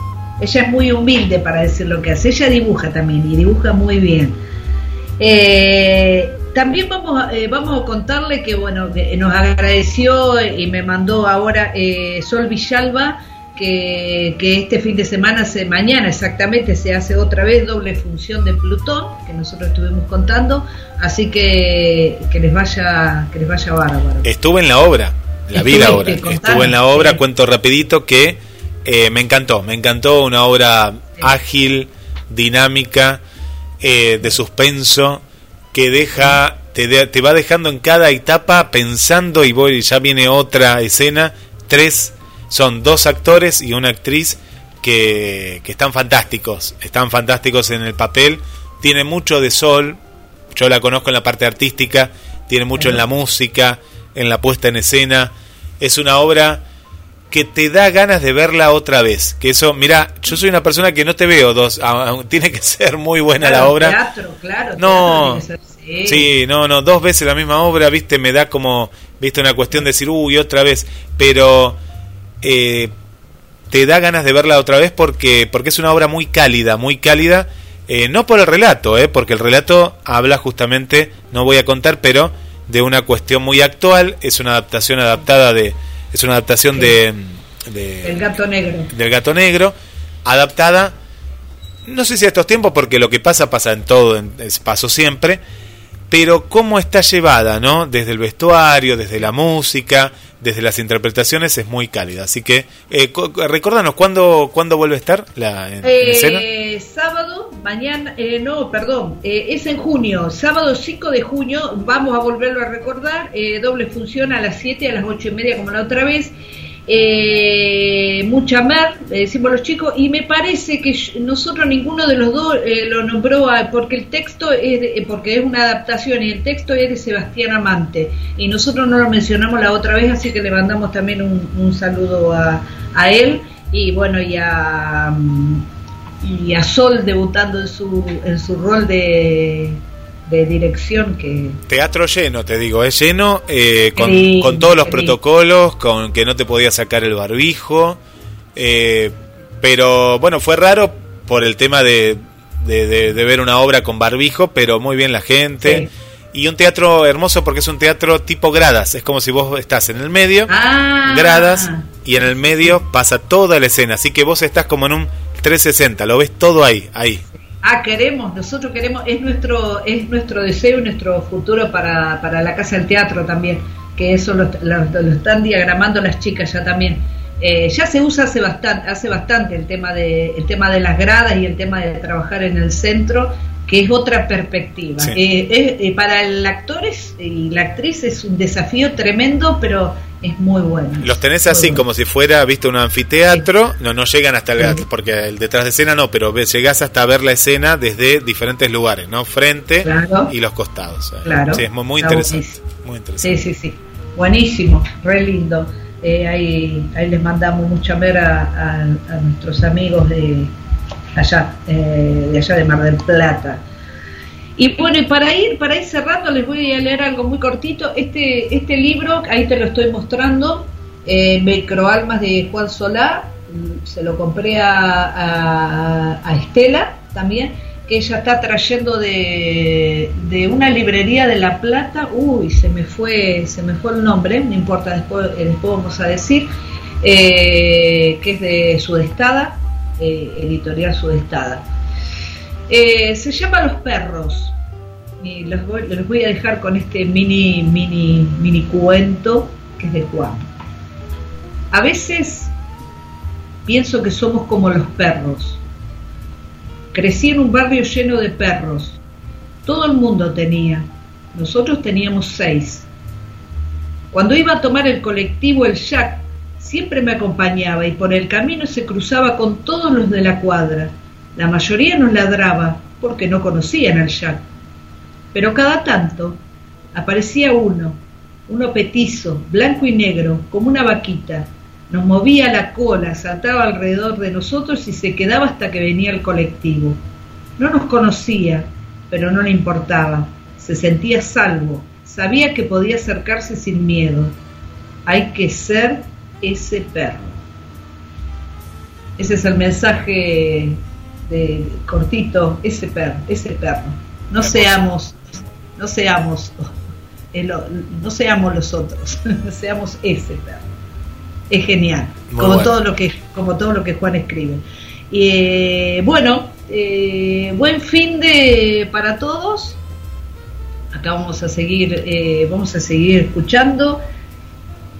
ella es muy humilde para decir lo que hace. Ella dibuja también y dibuja muy bien. Eh, también vamos eh, vamos a contarle que bueno que nos agradeció y me mandó ahora eh, Sol Villalba que, que, este fin de semana, se, mañana exactamente, se hace otra vez doble función de Plutón, que nosotros estuvimos contando, así que que les vaya que les vaya bárbaro. Estuve en la obra, la vi la obra, estuve en la obra, cuento rapidito que eh, me encantó, me encantó una obra ágil, dinámica, de suspenso, que deja, te, te va dejando en cada etapa pensando y voy, ya viene otra escena, tres, son dos actores y una actriz que, que están fantásticos, están fantásticos en el papel, tiene mucho de sol, yo la conozco en la parte artística, tiene mucho en la música, en la puesta en escena, es una obra que te da ganas de verla otra vez. Que eso, mira, yo soy una persona que no te veo dos, [laughs] tiene que ser muy buena la obra. Teatro, claro. No, sí. no, no, dos veces la misma obra, viste, me da como, viste, una cuestión de decir, uy, otra vez, pero eh, te da ganas de verla otra vez porque, porque es una obra muy cálida, muy cálida, eh, no por el relato, eh, porque el relato habla justamente, no voy a contar, pero de una cuestión muy actual, es una adaptación adaptada de es una adaptación de, El gato negro. Del gato negro, adaptada, no sé si a estos tiempos, porque lo que pasa pasa en todo, en, pasó siempre, pero cómo está llevada, ¿no? Desde el vestuario, desde la música, desde las interpretaciones es muy cálida. Así que, eh, recordanos, ¿cuándo, ¿cuándo vuelve a estar la en, eh, Sábado, mañana, eh, no, perdón, eh, es en junio, sábado 5 de junio, vamos a volverlo a recordar, doble función a las 7, a las 8 y media como la otra vez eh, mucha mer, decimos los chicos, y me parece que nosotros ninguno de los dos eh, lo nombró porque el texto es eh, porque es una adaptación y el texto es de Sebastián Amante y nosotros no lo mencionamos la otra vez, así que le mandamos también un, saludo a, a, él y bueno y a y a Sol debutando en su en su rol de de dirección que... Teatro lleno, te digo, es lleno, eh, con, todos los protocolos, con que no te podía sacar el barbijo, eh, pero bueno, fue raro por el tema de, de, ver una obra con barbijo, pero muy bien la gente. Y un teatro hermoso porque es un teatro tipo gradas, es como si vos estás en el medio, ah. gradas, y en el medio pasa toda la escena, así que vos estás como en un 360, lo ves todo ahí, ahí. Ah, queremos, nosotros queremos, es nuestro, es nuestro deseo y nuestro futuro para, para la Casa del Teatro también, que eso lo, están diagramando las chicas ya también. Eh, ya se usa hace bastante, hace bastante el tema de el tema de las gradas y el tema de trabajar en el centro, que es otra perspectiva. Eh, eh, para el actor y la actriz es un desafío tremendo, pero es muy bueno. Los tenés así como si fuera, viste, un anfiteatro, no no llegan hasta el porque el detrás de escena no, pero llegás hasta ver la escena desde diferentes lugares, ¿no? Frente y los costados. Claro. Sí, es muy, interesante, muy interesante. Sí, sí, sí. Buenísimo, re lindo. Eh, ahí, ahí les mandamos mucha mera a, nuestros amigos de allá, eh, de allá de Mar del Plata. Y bueno, y para ir, para ir cerrando, les voy a leer algo muy cortito. Este, este libro, ahí te lo estoy mostrando, eh, Microalmas de Juan Solá, mm, se lo compré a, Estela también, que ella está trayendo de, de, una librería de La Plata, uy, se me fue, se me fue el nombre, no importa, después, eh, después vamos a decir, eh, que es de Sudestada, eh, editorial Sudestada. Eh, se llama Los Perros. Y los voy, los voy a dejar con este mini, mini, mini cuento que es de Juan. A veces pienso que somos como los perros. Crecí en un barrio lleno de perros. Todo el mundo tenía. Nosotros teníamos seis. Cuando iba a tomar el colectivo, el Jack siempre me acompañaba y por el camino se cruzaba con todos los de la cuadra la mayoría nos ladraba porque no conocían al Jack. Pero cada tanto aparecía uno, uno petizo, blanco y negro, como una vaquita. Nos movía la cola, saltaba alrededor de nosotros y se quedaba hasta que venía el colectivo. No nos conocía, pero no le importaba. Se sentía salvo, sabía que podía acercarse sin miedo. Hay que ser ese perro. Ese es el mensaje de cortito, ese perro, ese perro. No seamos, no seamos, [laughs] no seamos los otros, [laughs] seamos ese perro. Es genial, como todo lo que, como todo lo que Juan escribe. Y eh, bueno, eh, buen fin de para todos. Acá vamos a seguir, eh, vamos a seguir escuchando.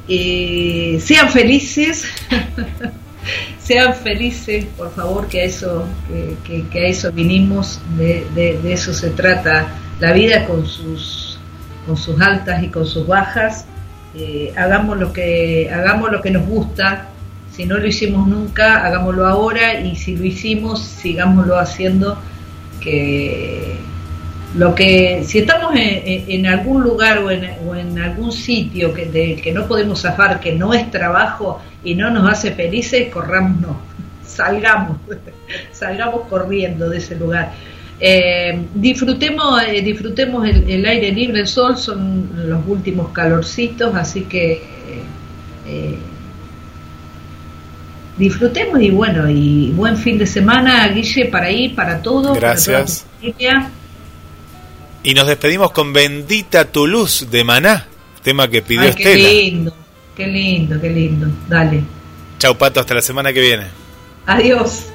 sean felices. [laughs] sean felices, por favor, que a eso, que, a eso vinimos, de, eso se trata la vida con sus, con sus altas y con sus bajas. Eh, hagamos lo que hagamos lo que nos gusta. Si no lo hicimos nunca, hagámoslo ahora y si lo hicimos, sigámoslo haciendo. Que lo que si estamos en, algún lugar o en, algún sitio que, de, que no podemos zafar, que no es trabajo y no nos hace felices, corramos no, salgamos, [laughs] salgamos corriendo de ese lugar. Eh, disfrutemos eh, disfrutemos el, aire libre, el sol, son los últimos calorcitos, así que eh, disfrutemos y bueno, y buen fin de semana, Guille, para ir, para todos. Gracias. Y nos despedimos con Bendita tu luz de Maná, tema que pidió Estela. Qué lindo, qué lindo, qué lindo. Dale. Chau, Pato, hasta la semana que viene. Adiós.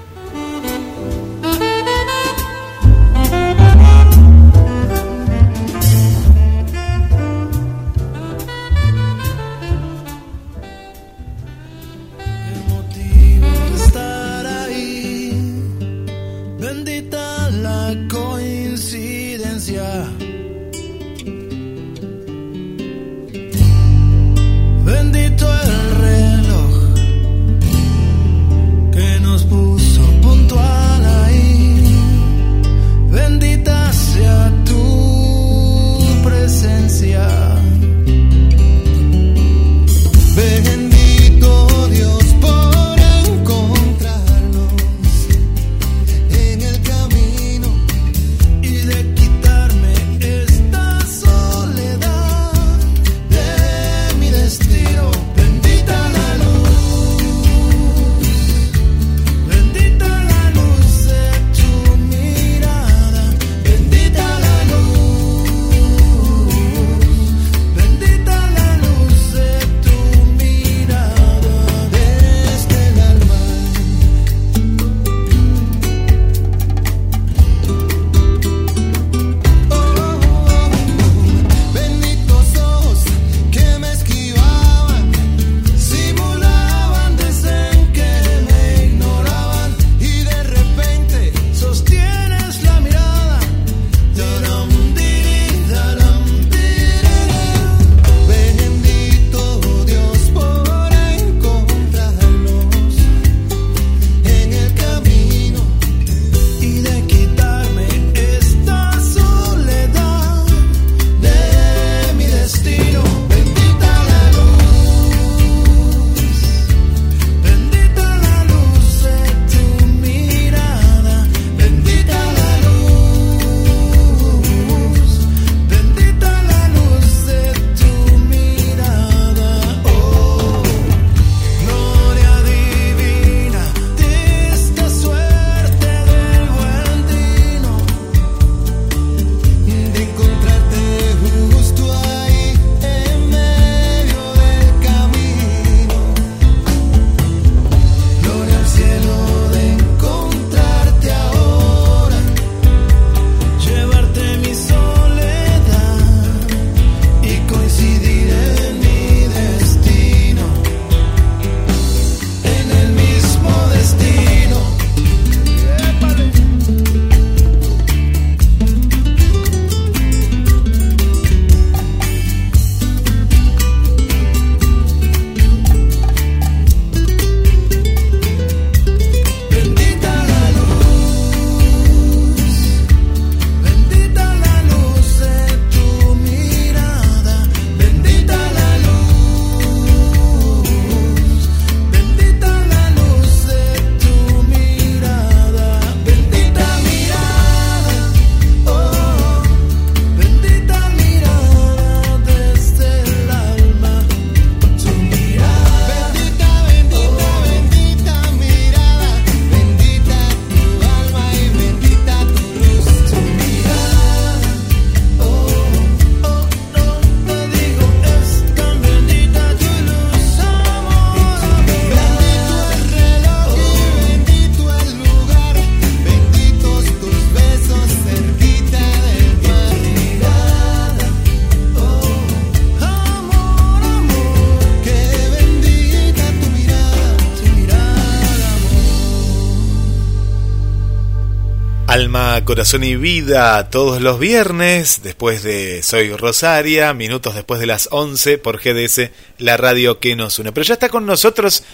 Corazón y vida todos los viernes, después de Soy Rosaria, minutos después de las 11 por GDS, la radio que nos une. Pero ya está con nosotros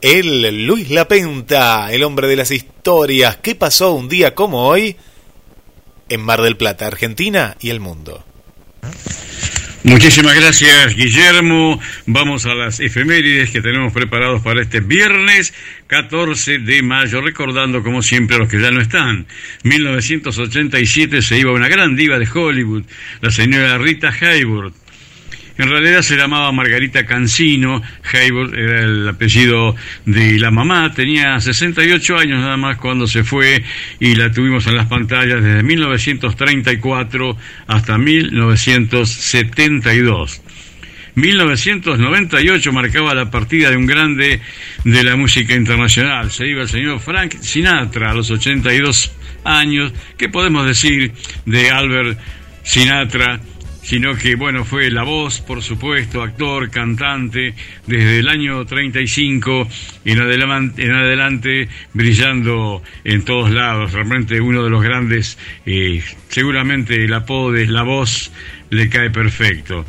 el Luis Lapenta, el hombre de las historias. ¿Qué pasó un día como hoy en Mar del Plata, Argentina y el mundo? Muchísimas gracias, Guillermo. Vamos a las efemérides que tenemos preparados para este viernes 14 de mayo, recordando como siempre a los que ya no están. 1987 se iba una gran diva de Hollywood, la señora Rita Hayworth en realidad se llamaba Margarita Cancino, Hayward era el apellido de la mamá, tenía 68 años nada más cuando se fue y la tuvimos en las pantallas desde 1934 hasta 1972. 1998 marcaba la partida de un grande de la música internacional. Se iba el señor Frank Sinatra a los 82 años. ¿Qué podemos decir de Albert Sinatra? Sino que, bueno, fue la voz, por supuesto, actor, cantante, desde el año 35 en adelante, en adelante brillando en todos lados, realmente uno de los grandes, eh, seguramente el apodo de La Voz le cae perfecto.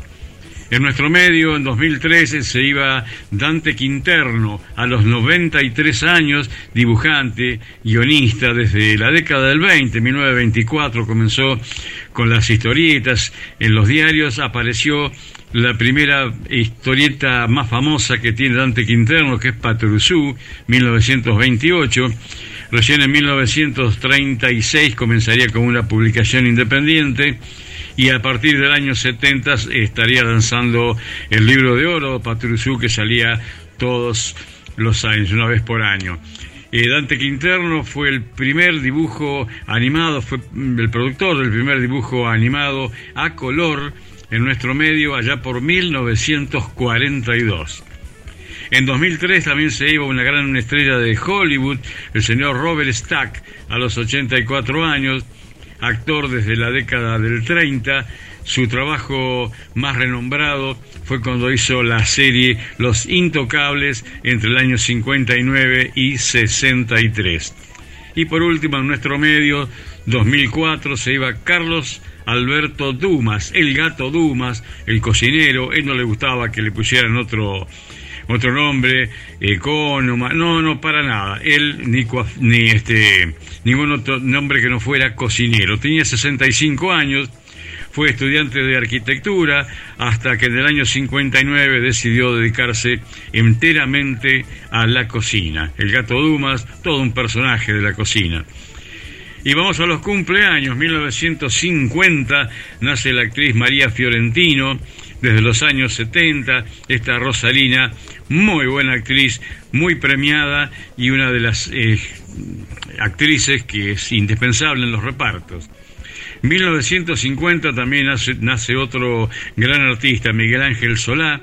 En nuestro medio, en 2013, se iba Dante Quinterno, a los 93 años, dibujante, guionista, desde la década del 20, 1924, comenzó con las historietas. En los diarios apareció la primera historieta más famosa que tiene Dante Quinterno, que es Patrusú, 1928. Recién en 1936 comenzaría con una publicación independiente y a partir del año 70 estaría lanzando el libro de oro, Patrusú, que salía todos los años, una vez por año. Eh, Dante Quinterno fue el primer dibujo animado, fue el productor del primer dibujo animado a color en nuestro medio allá por 1942. En 2003 también se iba una gran estrella de Hollywood, el señor Robert Stack, a los 84 años, actor desde la década del 30. Su trabajo más renombrado fue cuando hizo la serie Los Intocables entre el año 59 y 63. Y por último, en nuestro medio, 2004, se iba Carlos Alberto Dumas, el gato Dumas, el cocinero. Él no le gustaba que le pusieran otro otro nombre, Economa, no, no, para nada. Él ni, ni este, ningún otro nombre que no fuera cocinero. Tenía 65 años, fue estudiante de arquitectura hasta que en el año 59 decidió dedicarse enteramente a la cocina. El gato Dumas, todo un personaje de la cocina. Y vamos a los cumpleaños. 1950 nace la actriz María Fiorentino. Desde los años 70, esta Rosalina muy buena actriz, muy premiada y una de las eh, actrices que es indispensable en los repartos. 1950 también nace, nace, otro gran artista, Miguel Ángel Solá.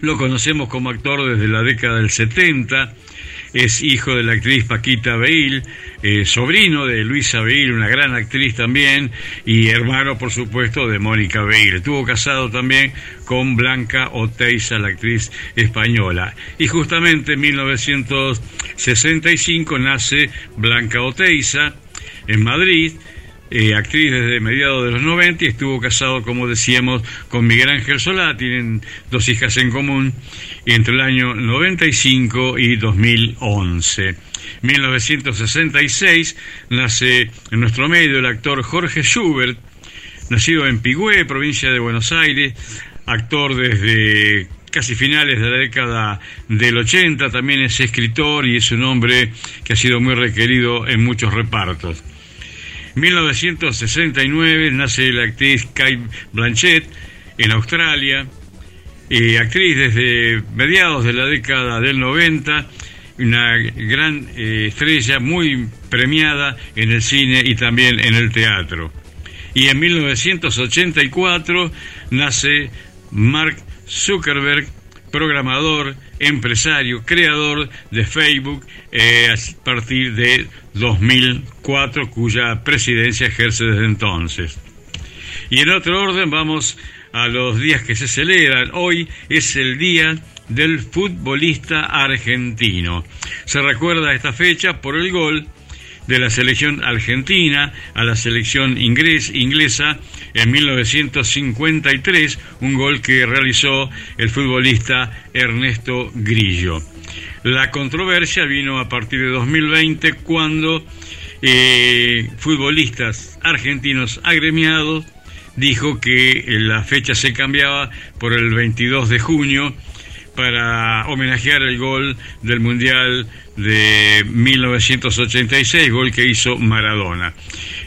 Lo conocemos como actor desde la década del 70 es hijo de la actriz Paquita Beil, eh, sobrino de Luisa Beil, una gran actriz también, y hermano, por supuesto, de Mónica Beil. Estuvo casado también con Blanca Oteiza, la actriz española. Y justamente en 1965 nace Blanca Oteiza en Madrid, eh, actriz desde mediados de los 90 y estuvo casado, como decíamos, con Miguel Ángel Solá, tienen dos hijas en común, entre el año 95 y 2011. 1966 nace en nuestro medio el actor Jorge Schubert, nacido en Pigüé, provincia de Buenos Aires, actor desde casi finales de la década del 80, también es escritor y es un hombre que ha sido muy requerido en muchos repartos. 1969 nace la actriz Kate Blanchett en Australia, y actriz desde mediados de la década del 90, una gran eh, estrella muy premiada en el cine y también en el teatro. Y en 1984 nace Mark Zuckerberg, programador, empresario, creador de Facebook eh, a partir de 2004, cuya presidencia ejerce desde entonces. Y en otro orden vamos a los días que se celebran. Hoy es el día del futbolista argentino. Se recuerda esta fecha por el gol de la selección argentina a la selección inglesa en 1953, un gol que realizó el futbolista Ernesto Grillo. La controversia vino a partir de 2020 cuando eh, futbolistas argentinos agremiados dijo que la fecha se cambiaba por el 22 de junio para homenajear el gol del Mundial de 1986, gol que hizo Maradona.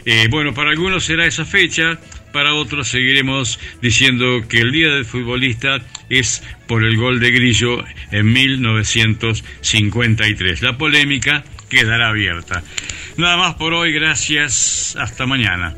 Eh, bueno, para algunos será esa fecha, para otros seguiremos diciendo que el Día del Futbolista es por el gol de Grillo en 1953. La polémica quedará abierta. Nada más por hoy, gracias, hasta mañana.